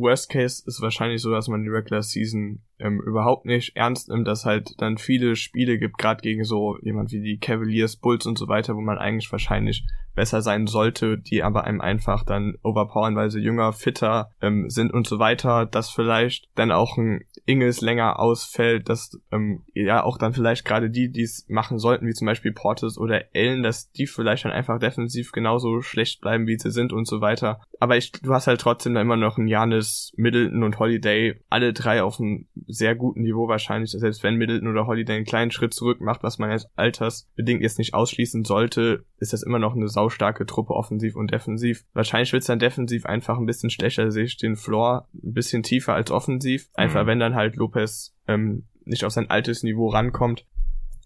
Worst Case ist wahrscheinlich so, dass man die Regular Season ähm, überhaupt nicht ernst nimmt, dass halt dann viele Spiele gibt, gerade gegen so jemand wie die Cavaliers, Bulls und so weiter, wo man eigentlich wahrscheinlich besser sein sollte, die aber einem einfach dann overpowern, weil sie jünger, fitter ähm, sind und so weiter, dass vielleicht dann auch ein Ingels länger ausfällt, dass ähm, ja auch dann vielleicht gerade die, die es machen sollten, wie zum Beispiel Portis oder Ellen, dass die vielleicht dann einfach defensiv genauso schlecht bleiben, wie sie sind und so weiter. Aber ich, du hast halt trotzdem da immer noch einen Janis, Middleton und Holiday, alle drei auf einem sehr guten Niveau wahrscheinlich, selbst wenn Middleton oder Holiday einen kleinen Schritt zurück macht, was man jetzt altersbedingt jetzt nicht ausschließen sollte, ist das immer noch eine saustarke Truppe offensiv und defensiv. Wahrscheinlich wird es dann defensiv einfach ein bisschen schlechter, sehe ich den Floor ein bisschen tiefer als offensiv. Einfach mhm. wenn dann halt Lopez ähm, nicht auf sein altes Niveau rankommt.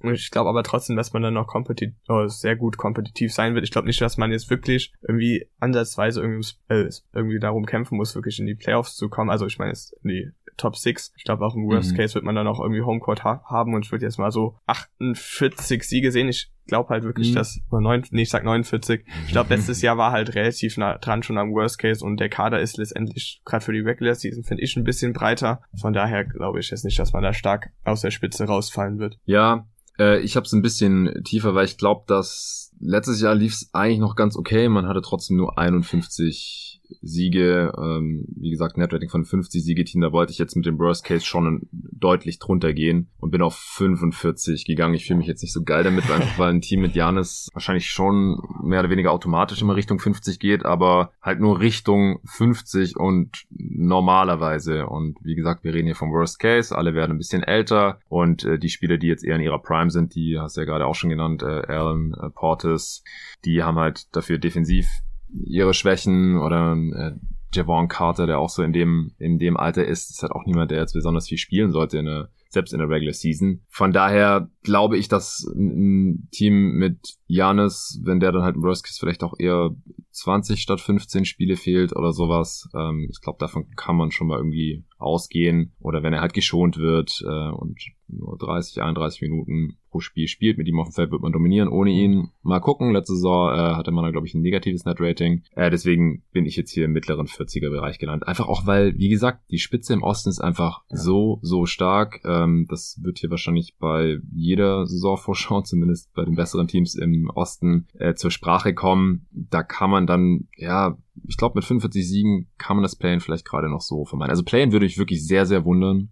Und ich glaube aber trotzdem, dass man dann noch kompetitiv, oh, sehr gut kompetitiv sein wird. Ich glaube nicht, dass man jetzt wirklich irgendwie ansatzweise irgendwie, äh, irgendwie darum kämpfen muss, wirklich in die Playoffs zu kommen. Also ich meine, in die Top 6. Ich glaube auch im Worst mhm. Case wird man dann auch irgendwie Homecourt ha haben und ich würde jetzt mal so 48 Siege sehen. Ich glaube halt wirklich, mhm. dass, oder 9, nee, ich sag 49. Ich glaube, letztes *laughs* Jahr war halt relativ nah dran schon am Worst Case und der Kader ist letztendlich, gerade für die Regular Season, finde ich, ein bisschen breiter. Von daher glaube ich jetzt nicht, dass man da stark aus der Spitze rausfallen wird. Ja, äh, ich habe es ein bisschen tiefer, weil ich glaube, dass letztes Jahr lief es eigentlich noch ganz okay. Man hatte trotzdem nur 51 Siege, ähm, wie gesagt, Netrating von 50 Siegeteam, da wollte ich jetzt mit dem Worst Case schon deutlich drunter gehen und bin auf 45 gegangen. Ich fühle mich jetzt nicht so geil damit, einfach weil ein Team mit Janis wahrscheinlich schon mehr oder weniger automatisch immer Richtung 50 geht, aber halt nur Richtung 50 und normalerweise. Und wie gesagt, wir reden hier vom Worst Case, alle werden ein bisschen älter und äh, die Spieler, die jetzt eher in ihrer Prime sind, die hast du ja gerade auch schon genannt, äh, Alan äh, Portis, die haben halt dafür defensiv ihre Schwächen oder äh, Javon Carter, der auch so in dem, in dem Alter ist, ist halt auch niemand, der jetzt besonders viel spielen sollte in der, selbst in der Regular Season. Von daher glaube ich, dass ein Team mit Janis, wenn der dann halt im Worst Case vielleicht auch eher 20 statt 15 Spiele fehlt oder sowas, ähm, ich glaube, davon kann man schon mal irgendwie ausgehen. Oder wenn er halt geschont wird äh, und nur 30, 31 Minuten pro Spiel spielt. Mit ihm auf dem Feld wird man dominieren. Ohne ihn mal gucken. Letzte Saison äh, hatte man da, glaube ich, ein negatives Net-Rating. Äh, deswegen bin ich jetzt hier im mittleren 40er-Bereich genannt. Einfach auch, weil, wie gesagt, die Spitze im Osten ist einfach ja. so, so stark. Ähm, das wird hier wahrscheinlich bei jeder Saisonvorschau, *laughs* zumindest bei den besseren Teams im Osten, äh, zur Sprache kommen. Da kann man dann, ja, ich glaube, mit 45 Siegen kann man das Playen vielleicht gerade noch so vermeiden. Also Playen würde ich wirklich sehr, sehr wundern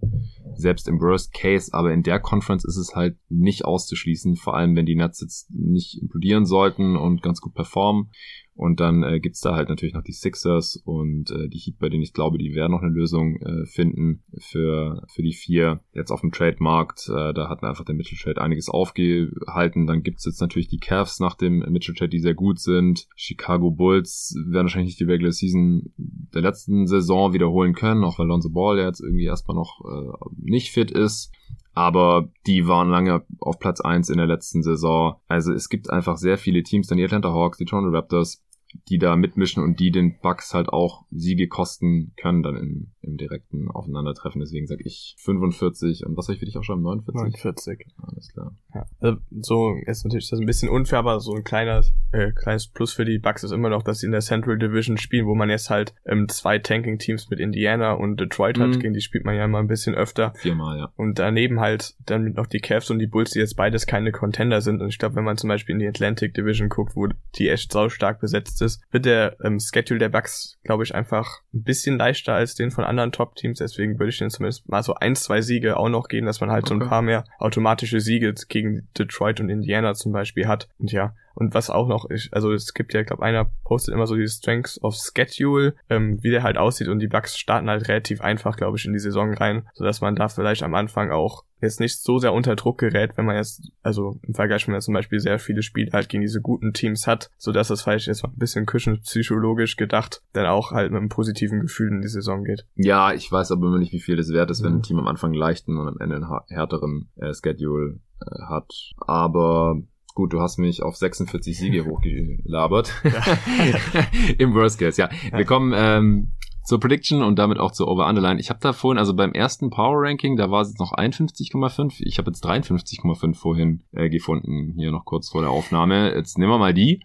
selbst im Worst Case, aber in der Conference ist es halt nicht auszuschließen, vor allem wenn die Nets jetzt nicht implodieren sollten und ganz gut performen. Und dann äh, gibt's da halt natürlich noch die Sixers und äh, die Heat, bei denen ich glaube, die werden noch eine Lösung äh, finden für, für die vier. Jetzt auf dem Trade-Markt, äh, da hat einfach der Mitteltrade einiges aufgehalten. Dann gibt's jetzt natürlich die Cavs nach dem Mitteltrade, die sehr gut sind. Chicago Bulls werden wahrscheinlich nicht die Regular Season der letzten Saison wiederholen können, auch weil Lonzo Ball ja jetzt irgendwie erstmal noch äh, nicht fit ist aber die waren lange auf Platz eins in der letzten Saison. Also es gibt einfach sehr viele Teams, dann die Atlanta Hawks, die Toronto Raptors, die da mitmischen und die den Bucks halt auch Siege kosten können dann im, im direkten Aufeinandertreffen. Deswegen sage ich 45 und was soll ich für dich auch schon 49? 49. Alles klar. Ja, also so ist natürlich das ein bisschen unfair, aber so ein kleines, äh, kleines Plus für die Bucks ist immer noch, dass sie in der Central Division spielen, wo man jetzt halt ähm, zwei Tanking-Teams mit Indiana und Detroit mhm. hat, gegen die spielt man ja immer ein bisschen öfter. Viermal, ja. Und daneben halt dann noch die Cavs und die Bulls, die jetzt beides keine Contender sind. Und ich glaube, wenn man zum Beispiel in die Atlantic Division guckt, wo die echt sau stark besetzt gesetzt ist, wird der ähm, Schedule der Bucks, glaube ich, einfach ein bisschen leichter als den von anderen Top-Teams. Deswegen würde ich denen zumindest mal so ein, zwei Siege auch noch geben, dass man halt okay. so ein paar mehr automatische Siege gegen Detroit und Indiana zum Beispiel hat. Und ja, und was auch noch ist, also es gibt ja, glaube einer postet immer so die Strengths of Schedule, ähm, wie der halt aussieht und die Bugs starten halt relativ einfach, glaube ich, in die Saison rein, sodass man da vielleicht am Anfang auch jetzt nicht so sehr unter Druck gerät, wenn man jetzt, also im Vergleich, wenn man zum Beispiel sehr viele Spiele halt gegen diese guten Teams hat, so dass es vielleicht jetzt mal ein bisschen küchenpsychologisch gedacht, dann auch halt mit einem positiven Gefühl in die Saison geht. Ja, ich weiß aber immer nicht, wie viel das wert ist, wenn ein mhm. Team am Anfang einen leichten und am Ende einen härteren äh, Schedule äh, hat. Aber Gut, du hast mich auf 46 Siege *laughs* hochgelabert. *laughs* Im Worst Case, ja. Wir kommen ähm, zur Prediction und damit auch zur Over-Underline. Ich habe da vorhin, also beim ersten Power-Ranking, da war es jetzt noch 51,5. Ich habe jetzt 53,5 vorhin äh, gefunden, hier noch kurz vor der Aufnahme. Jetzt nehmen wir mal die.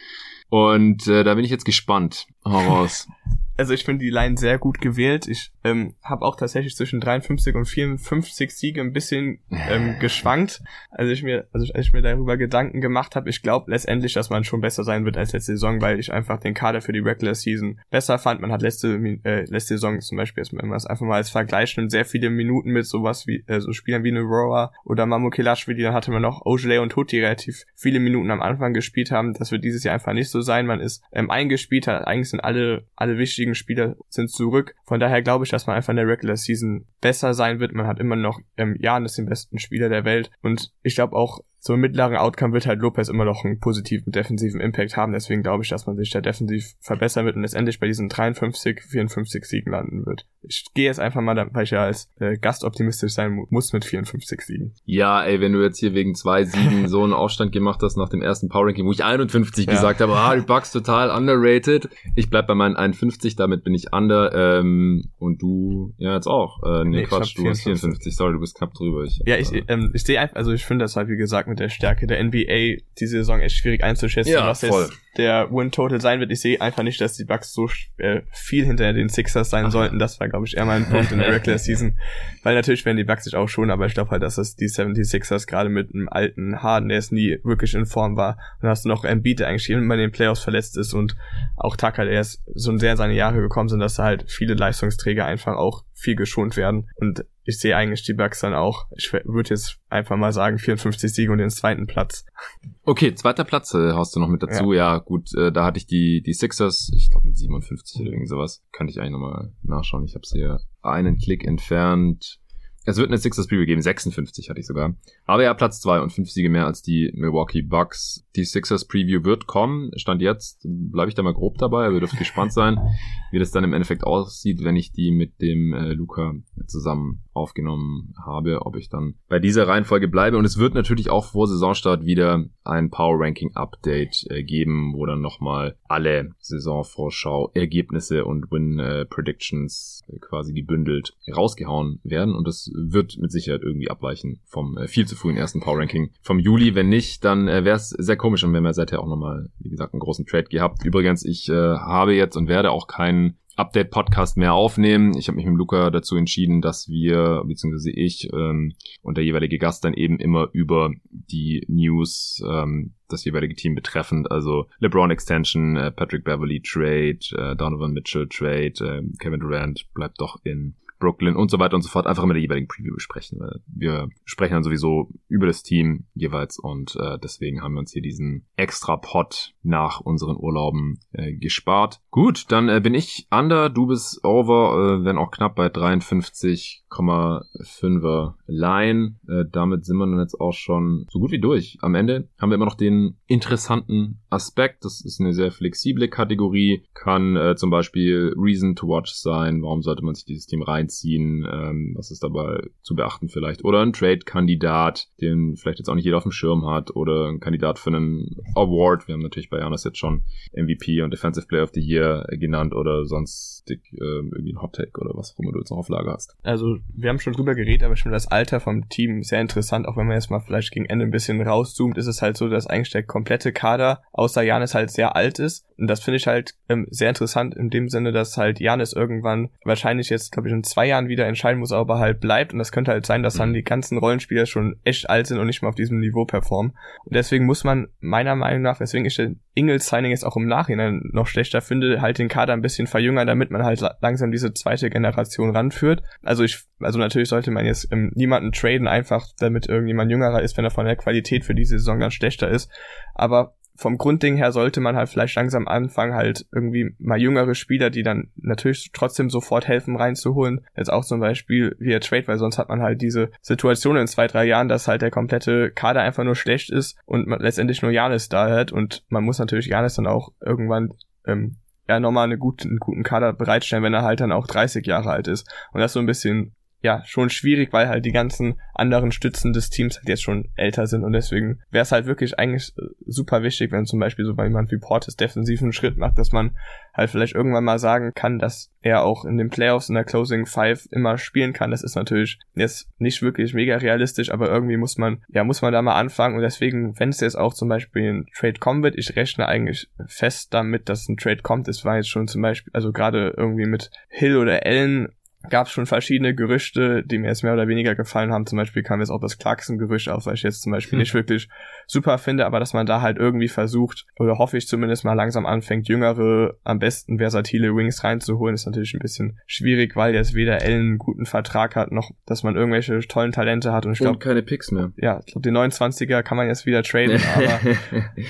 Und äh, da bin ich jetzt gespannt. Hau raus. *laughs* Also ich finde die Line sehr gut gewählt. Ich ähm, habe auch tatsächlich zwischen 53 und 54 Siege ein bisschen ähm, geschwankt. Also ich mir, also als ich mir darüber Gedanken gemacht habe, ich glaube letztendlich, dass man schon besser sein wird als letzte Saison, weil ich einfach den Kader für die Regular Season besser fand. Man hat letzte äh, letzte Saison zum Beispiel, wenn man es einfach mal als Vergleich nimmt, sehr viele Minuten mit sowas wie äh, so Spielern wie Aurora oder Mamu Kelashvili. Dann hatte man noch Ojale und Tutti relativ viele Minuten am Anfang gespielt haben. Das wird dieses Jahr einfach nicht so sein. Man ist ähm, eingespielt, hat eigentlich sind alle alle wichtigen Spieler sind zurück. Von daher glaube ich, dass man einfach in der Regular Season besser sein wird. Man hat immer noch ähm, Janis den besten Spieler der Welt und ich glaube auch so im mittleren Outcome wird halt Lopez immer noch einen positiven defensiven Impact haben. Deswegen glaube ich, dass man sich da defensiv verbessern wird und letztendlich bei diesen 53, 54 Siegen landen wird. Ich gehe jetzt einfach mal, weil ich ja als äh, Gast optimistisch sein muss mit 54 Siegen. Ja, ey, wenn du jetzt hier wegen zwei Siegen *laughs* so einen Aufstand gemacht hast nach dem ersten Power Ranking, wo ich 51 ja. gesagt habe, ah, die Bugs total underrated. Ich bleib bei meinen 51, damit bin ich under. Ähm, und du, ja, jetzt auch. Äh, nee, nee Quatsch, du hast 54, sorry, du bist knapp drüber. Ich, ja, ich, ähm, ich sehe einfach, also ich finde das halt, wie gesagt, mit der Stärke der NBA die Saison echt schwierig einzuschätzen, Ja, was voll. jetzt der Win-Total sein wird. Ich sehe einfach nicht, dass die Bucks so äh, viel hinter den Sixers sein sollten. Das war, glaube ich, eher mein Punkt in der *laughs* Regular Season. Weil natürlich werden die Bucks sich auch schon, aber ich glaube halt, dass das die 76ers gerade mit einem alten Harden, der es nie wirklich in Form war. Und dann hast du noch Embiid, der eigentlich immer in den Playoffs verletzt ist und auch Tucker, der erst so sehr in seine Jahre gekommen sind, dass da halt viele Leistungsträger einfach auch viel geschont werden. Und ich sehe eigentlich die Bucks dann auch, ich würde jetzt einfach mal sagen, 54 Siege und den zweiten Platz. Okay, zweiter Platz äh, hast du noch mit dazu. Ja, gut, äh, da hatte ich die, die Sixers, ich glaube mit 57 oder irgend sowas. Könnte ich eigentlich nochmal nachschauen. Ich habe sie hier einen Klick entfernt. Es wird eine Sixers Preview geben, 56 hatte ich sogar. Aber ja, Platz zwei und fünf Siege mehr als die Milwaukee Bucks. Die Sixers Preview wird kommen. Stand jetzt, bleibe ich da mal grob dabei, aber ihr dürft gespannt sein, wie das dann im Endeffekt aussieht, wenn ich die mit dem äh, Luca zusammen aufgenommen habe, ob ich dann bei dieser Reihenfolge bleibe. Und es wird natürlich auch vor Saisonstart wieder ein Power Ranking Update äh, geben, wo dann nochmal alle Saisonvorschau Ergebnisse und Win Predictions äh, quasi gebündelt rausgehauen werden. Und das wird mit Sicherheit irgendwie abweichen vom äh, viel zu frühen ersten Power Ranking vom Juli. Wenn nicht, dann äh, wäre es sehr komisch und wir haben ja seither auch nochmal, wie gesagt, einen großen Trade gehabt. Übrigens, ich habe jetzt und werde auch keinen Update-Podcast mehr aufnehmen. Ich habe mich mit Luca dazu entschieden, dass wir, beziehungsweise ich ähm, und der jeweilige Gast dann eben immer über die News ähm, das jeweilige Team betreffend, also LeBron Extension, äh, Patrick Beverly Trade, äh, Donovan Mitchell Trade, äh, Kevin Durant bleibt doch in Brooklyn und so weiter und so fort einfach mit der jeweiligen Preview besprechen. Wir sprechen dann sowieso über das Team jeweils und äh, deswegen haben wir uns hier diesen extra Pot nach unseren Urlauben äh, gespart. Gut, dann äh, bin ich under, du bist over, äh, wenn auch knapp bei 53,5er Line. Äh, damit sind wir dann jetzt auch schon so gut wie durch. Am Ende haben wir immer noch den interessanten Aspekt. Das ist eine sehr flexible Kategorie, kann äh, zum Beispiel Reason to Watch sein. Warum sollte man sich dieses Team reinziehen? Ähm, was ist dabei zu beachten vielleicht? Oder ein Trade-Kandidat, den vielleicht jetzt auch nicht jeder auf dem Schirm hat. Oder ein Kandidat für einen Award. Wir haben natürlich bei Janis jetzt schon MVP und Defensive Player of the Year genannt oder sonst äh, irgendwie ein Hot Take oder was auch immer du jetzt noch auf Lager hast. Also wir haben schon drüber geredet, aber ich finde das Alter vom Team sehr interessant, auch wenn man jetzt mal vielleicht gegen Ende ein bisschen rauszoomt, ist es halt so, dass eigentlich der komplette Kader außer Janis halt sehr alt ist. Und das finde ich halt ähm, sehr interessant in dem Sinne, dass halt Janis irgendwann wahrscheinlich jetzt, glaube ich, in zwei Jahren wieder entscheiden muss, ob er halt bleibt. Und das könnte halt sein, dass dann Mhm. die ganzen Rollenspieler schon echt alt sind und nicht mehr auf diesem Niveau performen. Und deswegen muss man meiner Meinung nach, weswegen ich den Ingles-Signing jetzt auch im Nachhinein noch schlechter finde, halt den Kader ein bisschen verjüngern, damit man halt la- langsam diese zweite Generation ranführt. Also ich, also natürlich sollte man jetzt ähm, niemanden traden, einfach damit irgendjemand jüngerer ist, wenn er von der Qualität für diese Saison dann schlechter ist. Aber vom Grundding her sollte man halt vielleicht langsam anfangen, halt irgendwie mal jüngere Spieler, die dann natürlich trotzdem sofort helfen, reinzuholen. Jetzt auch zum Beispiel via Trade, weil sonst hat man halt diese Situation in zwei, drei Jahren, dass halt der komplette Kader einfach nur schlecht ist und man letztendlich nur Janis da hat und man muss natürlich Janis dann auch irgendwann ähm, ja nochmal eine gute, einen guten Kader bereitstellen, wenn er halt dann auch 30 Jahre alt ist. Und das ist so ein bisschen ja, schon schwierig, weil halt die ganzen anderen Stützen des Teams halt jetzt schon älter sind und deswegen wäre es halt wirklich eigentlich äh, super wichtig, wenn zum Beispiel so bei jemand wie Portis defensiven Schritt macht, dass man halt vielleicht irgendwann mal sagen kann, dass er auch in den Playoffs in der Closing Five immer spielen kann. Das ist natürlich jetzt nicht wirklich mega realistisch, aber irgendwie muss man, ja, muss man da mal anfangen und deswegen, wenn es jetzt auch zum Beispiel ein Trade kommen wird, ich rechne eigentlich fest damit, dass ein Trade kommt. Es war jetzt schon zum Beispiel, also gerade irgendwie mit Hill oder Allen gab es schon verschiedene Gerüchte, die mir jetzt mehr oder weniger gefallen haben. Zum Beispiel kam jetzt auch das Clarkson-Gerücht auf, was ich jetzt zum Beispiel Hm. nicht wirklich super finde, aber dass man da halt irgendwie versucht, oder hoffe ich zumindest mal langsam anfängt, jüngere, am besten versatile Wings reinzuholen, ist natürlich ein bisschen schwierig, weil jetzt weder Allen einen guten Vertrag hat, noch dass man irgendwelche tollen Talente hat. Und ich glaube, keine Picks mehr. ja, ich glaube, den 29er kann man jetzt wieder traden, *laughs* aber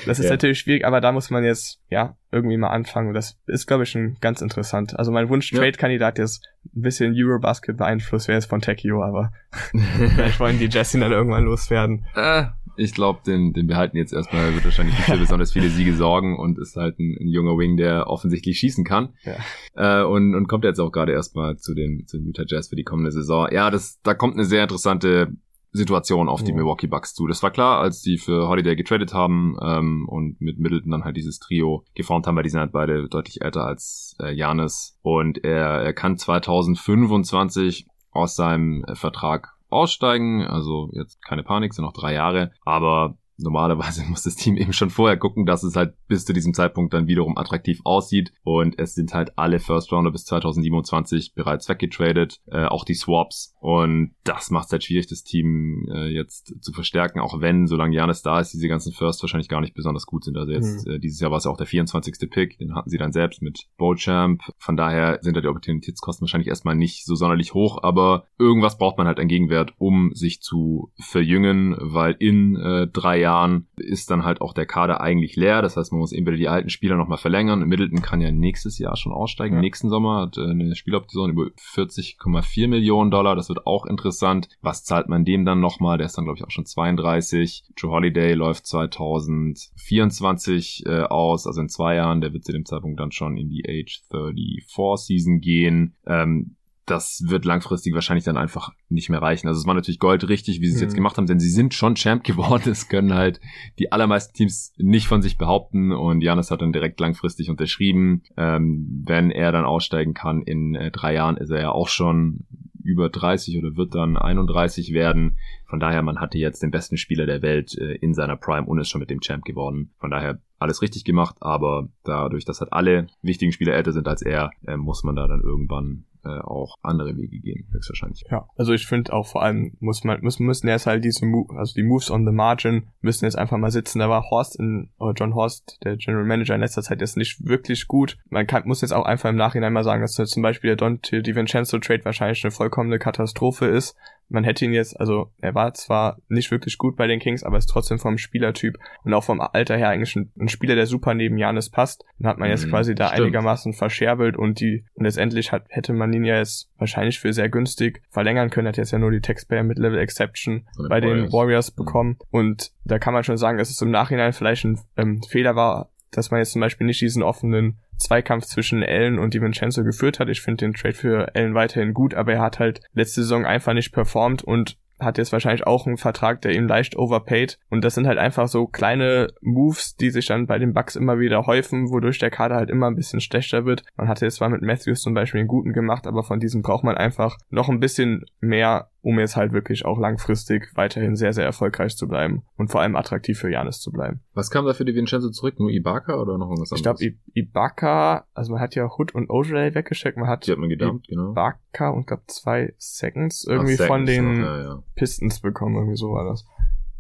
das ist Ja. natürlich schwierig, aber da muss man jetzt, ja, irgendwie mal anfangen. Und das ist, glaube ich, schon ganz interessant. Also mein. Wunsch-Trade-Kandidat ist ein bisschen Eurobasket beeinflusst, wäre jetzt von Tekio, aber *laughs* vielleicht wollen die Jesse dann irgendwann loswerden. Äh, ich glaube, den, den behalten jetzt erstmal, wird wahrscheinlich nicht für *laughs* besonders viele Siege sorgen und ist halt ein, ein junger Wing, der offensichtlich schießen kann. Ja. Äh, und, und kommt jetzt auch gerade erstmal zu den, zu den Utah Jazz für die kommende Saison. Ja, das, da kommt eine sehr interessante Situation auf die Ja. Milwaukee Bucks zu. Das war klar, als die für Holiday getradet haben ähm, und mit Middleton dann halt dieses Trio geformt haben, weil die sind halt beide deutlich älter als äh, Janis und er, er kann 2025 aus seinem äh, Vertrag aussteigen. Also jetzt keine Panik, sind noch drei Jahre. Aber normalerweise *laughs* muss das Team eben schon vorher gucken, dass es halt bis zu diesem Zeitpunkt dann wiederum attraktiv aussieht. Und es sind halt alle First Rounder bis 2027 bereits weggetradet, äh, auch die Swaps. Und das macht es halt schwierig, das Team äh, jetzt zu verstärken, auch wenn, solange Janis da ist, diese ganzen First wahrscheinlich gar nicht besonders gut sind. Also jetzt, mhm. äh, dieses Jahr war es ja auch der 24. Pick, den hatten sie dann selbst mit Bowchamp. Von daher sind da die Opportunitätskosten wahrscheinlich erstmal nicht so sonderlich hoch, aber irgendwas braucht man halt an Gegenwert, um sich zu verjüngen, weil in äh, drei Jahren ist dann halt auch der Kader eigentlich leer. Das heißt, man muss entweder die alten Spieler nochmal verlängern. Middleton kann ja nächstes Jahr schon aussteigen. Ja. Nächsten Sommer hat äh, eine Spieloption über 40,4 Millionen Dollar. Das wird auch interessant. Was zahlt man dem dann nochmal? Der ist dann, glaube ich, auch schon 32. Joe Holiday läuft 2024 äh, aus, also in zwei Jahren. Der wird zu dem Zeitpunkt dann schon in die Age 34 Season gehen. Ähm, das wird langfristig wahrscheinlich dann einfach nicht mehr reichen. Also es war natürlich Gold richtig, wie sie es mhm. jetzt gemacht haben, denn sie sind schon Champ *laughs* geworden. Es können halt die allermeisten Teams nicht von sich behaupten und Janis hat dann direkt langfristig unterschrieben. Ähm, wenn er dann aussteigen kann in äh, drei Jahren, ist er ja auch schon über 30 oder wird dann 31 werden. Von daher, man hatte jetzt den besten Spieler der Welt äh, in seiner Prime und ist schon mit dem Champ geworden. Von daher alles richtig gemacht, aber dadurch, dass halt alle wichtigen Spieler älter sind als er, äh, muss man da dann irgendwann äh, auch andere Wege gehen, höchstwahrscheinlich. Ja, also ich finde auch vor allem muss man müssen müssen jetzt halt diese Move, also die Moves on the margin müssen jetzt einfach mal sitzen. Da war Horst in oder John Horst, der General Manager in letzter Zeit jetzt nicht wirklich gut. Man kann muss jetzt auch einfach im Nachhinein mal sagen, dass zum Beispiel der Dante DiVincenzo Trade wahrscheinlich eine vollkommene Katastrophe ist man hätte ihn jetzt, also er war zwar nicht wirklich gut bei den Kings, aber ist trotzdem vom Spielertyp und auch vom Alter her eigentlich ein, ein Spieler, der super neben Janis passt. Dann hat man jetzt mhm, quasi da stimmt. einigermaßen verscherbelt und die und letztendlich hat, hätte man ihn ja jetzt wahrscheinlich für sehr günstig verlängern können. Hat jetzt ja nur die Taxpayer mit Level Exception bei den Warriors mhm. bekommen und da kann man schon sagen, dass es im Nachhinein vielleicht ein ähm, Fehler war, dass man jetzt zum Beispiel nicht diesen offenen Zweikampf zwischen Allen und DiVincenzo geführt hat. Ich finde den Trade für Allen weiterhin gut, aber er hat halt letzte Saison einfach nicht performt und hat jetzt wahrscheinlich auch einen Vertrag, der ihm leicht overpaid. Und das sind halt einfach so kleine Moves, die sich dann bei den Bucks immer wieder häufen, wodurch der Kader halt immer ein bisschen schlechter wird. Man hatte jetzt zwar mit Matthews zum Beispiel einen guten gemacht, aber von diesem braucht man einfach noch ein bisschen mehr um jetzt halt wirklich auch langfristig weiterhin sehr, sehr erfolgreich zu bleiben und vor allem attraktiv für Janis zu bleiben. Was kam da für die Vincenzo zurück? Nur Ibaka oder noch irgendwas anderes? Ich glaube, Ibaka, also man hat ja Hood und Ojale weggeschickt, man hat, die hat man gedumpt, genau. Ibaka und glaube zwei Seconds irgendwie Ach, Seconds von den ja, ja. Pistons bekommen, irgendwie so war das.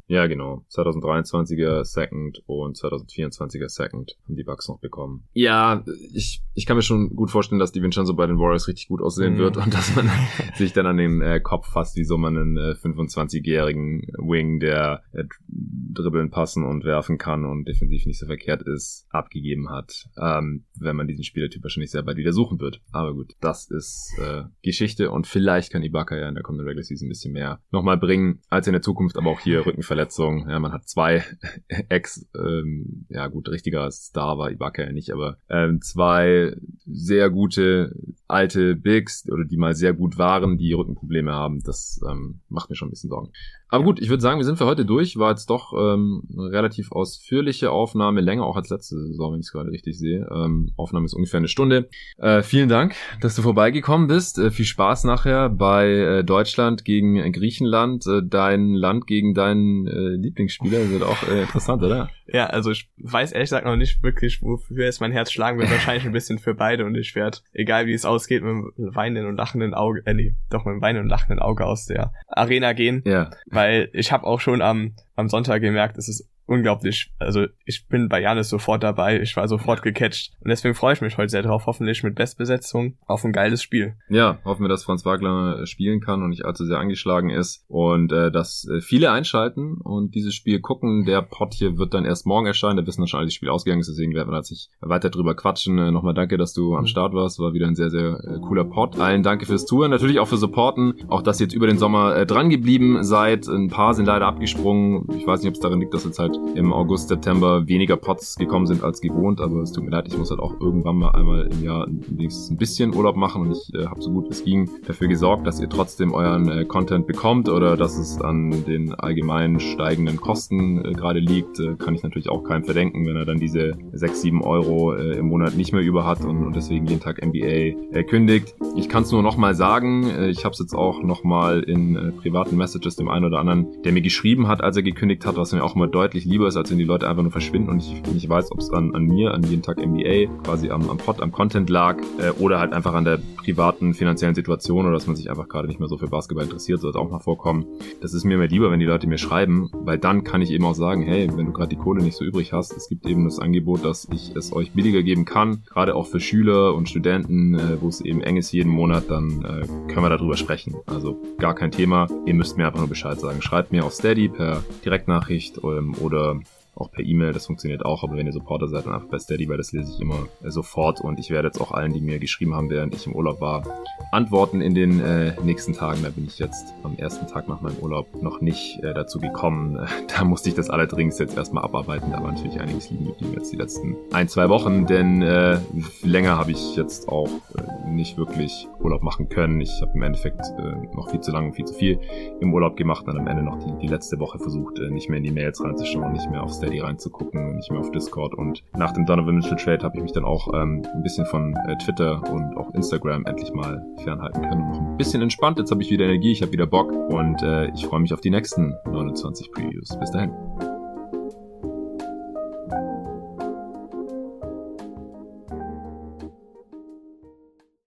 Ja, genau. 2023er Second und 2024er Second haben die Bucks noch bekommen. Ja, ich, ich kann mir schon gut vorstellen, dass die Vincenzo bei den Warriors richtig gut aussehen mhm. wird und dass man *laughs* sich dann an den äh, Kopf fasst, wie so man einen äh, 25-jährigen Wing, der äh, dribbeln, passen und werfen kann und defensiv nicht so verkehrt ist, abgegeben hat, ähm, wenn man diesen Spielertyp wahrscheinlich sehr bald wieder suchen wird. Aber gut, das ist äh, Geschichte und vielleicht kann Ibaka ja in der kommenden Regular Season ein bisschen mehr nochmal bringen als in der Zukunft, aber auch hier *laughs* Rückenverletzungen Verletzung. Ja, man hat zwei *laughs* Ex, ähm, ja gut, richtiger Star war Ibaka ja nicht, aber ähm, zwei sehr gute alte Bigs oder die mal sehr gut waren, die Rückenprobleme haben. Das ähm, macht mir schon ein bisschen Sorgen. Aber gut, ich würde sagen, wir sind für heute durch. War jetzt doch ähm, eine relativ ausführliche Aufnahme, länger auch als letzte Saison, wenn ich es gerade richtig sehe. Ähm, Aufnahme ist ungefähr eine Stunde. Äh, vielen Dank, dass du vorbeigekommen bist. Äh, viel Spaß nachher bei äh, Deutschland gegen Griechenland. Äh, dein Land gegen deinen äh, Lieblingsspieler. *laughs* Wird auch äh, interessant, oder? Ja, also ich weiß ehrlich gesagt noch nicht wirklich, wofür es mein Herz schlagen wird. Wahrscheinlich ein bisschen für beide und ich werde, egal wie es ausgeht, mit einem weinenden und lachenden Auge, äh nee, doch mit einem weinenden und lachenden Auge aus der Arena gehen. Ja. Weil weil ich habe auch schon am, am Sonntag gemerkt, es ist unglaublich. Also ich bin bei Janis sofort dabei, ich war sofort gecatcht. Und deswegen freue ich mich heute sehr drauf, hoffentlich mit Bestbesetzung auf ein geiles Spiel. Ja, hoffen wir, dass Franz Wagner äh, spielen kann und nicht allzu sehr angeschlagen ist und äh, dass äh, viele einschalten und dieses Spiel gucken. Der Pod hier wird dann erst morgen erscheinen, da wissen wir schon alle, das Spiel ausgegangen ist, deswegen werden wir da sich weiter drüber quatschen. Äh, Nochmal danke, dass du am mhm. Start warst, war wieder ein sehr, sehr äh, cooler Pod. Allen danke fürs Touren, natürlich auch für Supporten, auch dass ihr jetzt über den Sommer äh, dran geblieben seid. Ein paar sind leider abgesprungen. Ich weiß nicht, ob es daran liegt, dass halt halt im August, September weniger Pots gekommen sind als gewohnt, aber es tut mir leid, ich muss halt auch irgendwann mal einmal im Jahr wenigstens ein bisschen Urlaub machen und ich äh, habe so gut es ging dafür gesorgt, dass ihr trotzdem euren äh, Content bekommt oder dass es an den allgemein steigenden Kosten äh, gerade liegt, äh, kann ich natürlich auch keinem verdenken, wenn er dann diese 6, 7 Euro äh, im Monat nicht mehr über hat und, und deswegen jeden Tag NBA äh, kündigt. Ich kann es nur nochmal sagen, äh, ich habe es jetzt auch nochmal in äh, privaten Messages dem einen oder anderen, der mir geschrieben hat, als er gekündigt hat, was mir auch immer deutlich lieber ist, als wenn die Leute einfach nur verschwinden und ich nicht weiß, ob es an, an mir, an jeden Tag NBA, quasi am, am Pod, am Content lag äh, oder halt einfach an der privaten finanziellen Situation oder dass man sich einfach gerade nicht mehr so für Basketball interessiert, sollte auch mal vorkommen. Das ist mir mehr lieber, wenn die Leute mir schreiben, weil dann kann ich eben auch sagen, hey, wenn du gerade die Kohle nicht so übrig hast, es gibt eben das Angebot, dass ich es euch billiger geben kann, gerade auch für Schüler und Studenten, äh, wo es eben eng ist jeden Monat, dann äh, können wir darüber sprechen. Also gar kein Thema. Ihr müsst mir einfach nur Bescheid sagen. Schreibt mir auf Steady per Direktnachricht ähm, oder oder auch per E-Mail, das funktioniert auch, aber wenn ihr Supporter seid, dann einfach bei Steady, weil das lese ich immer äh, sofort und ich werde jetzt auch allen, die mir geschrieben haben, während ich im Urlaub war, antworten in den äh, nächsten Tagen. Da bin ich jetzt am ersten Tag nach meinem Urlaub noch nicht äh, dazu gekommen. *laughs* Da musste ich das allerdings jetzt erstmal abarbeiten. Da war natürlich einiges liegen geblieben jetzt die letzten ein, zwei Wochen, denn äh, länger habe ich jetzt auch äh, nicht wirklich Urlaub machen können. Ich habe im Endeffekt äh, noch viel zu lange und viel zu viel im Urlaub gemacht und am Ende noch die, die letzte Woche versucht, äh, nicht mehr in die Mails reinzuschauen, nicht mehr aufs Steady reinzugucken, nicht mehr auf Discord. Und nach dem Donovan Mitchell Trade habe ich mich dann auch ähm, ein bisschen von äh, Twitter und auch Instagram endlich mal fernhalten können. Noch ein bisschen entspannt. Jetzt habe ich wieder Energie, ich habe wieder Bock und äh, ich freue mich auf die nächsten 29 Previews. Bis dahin.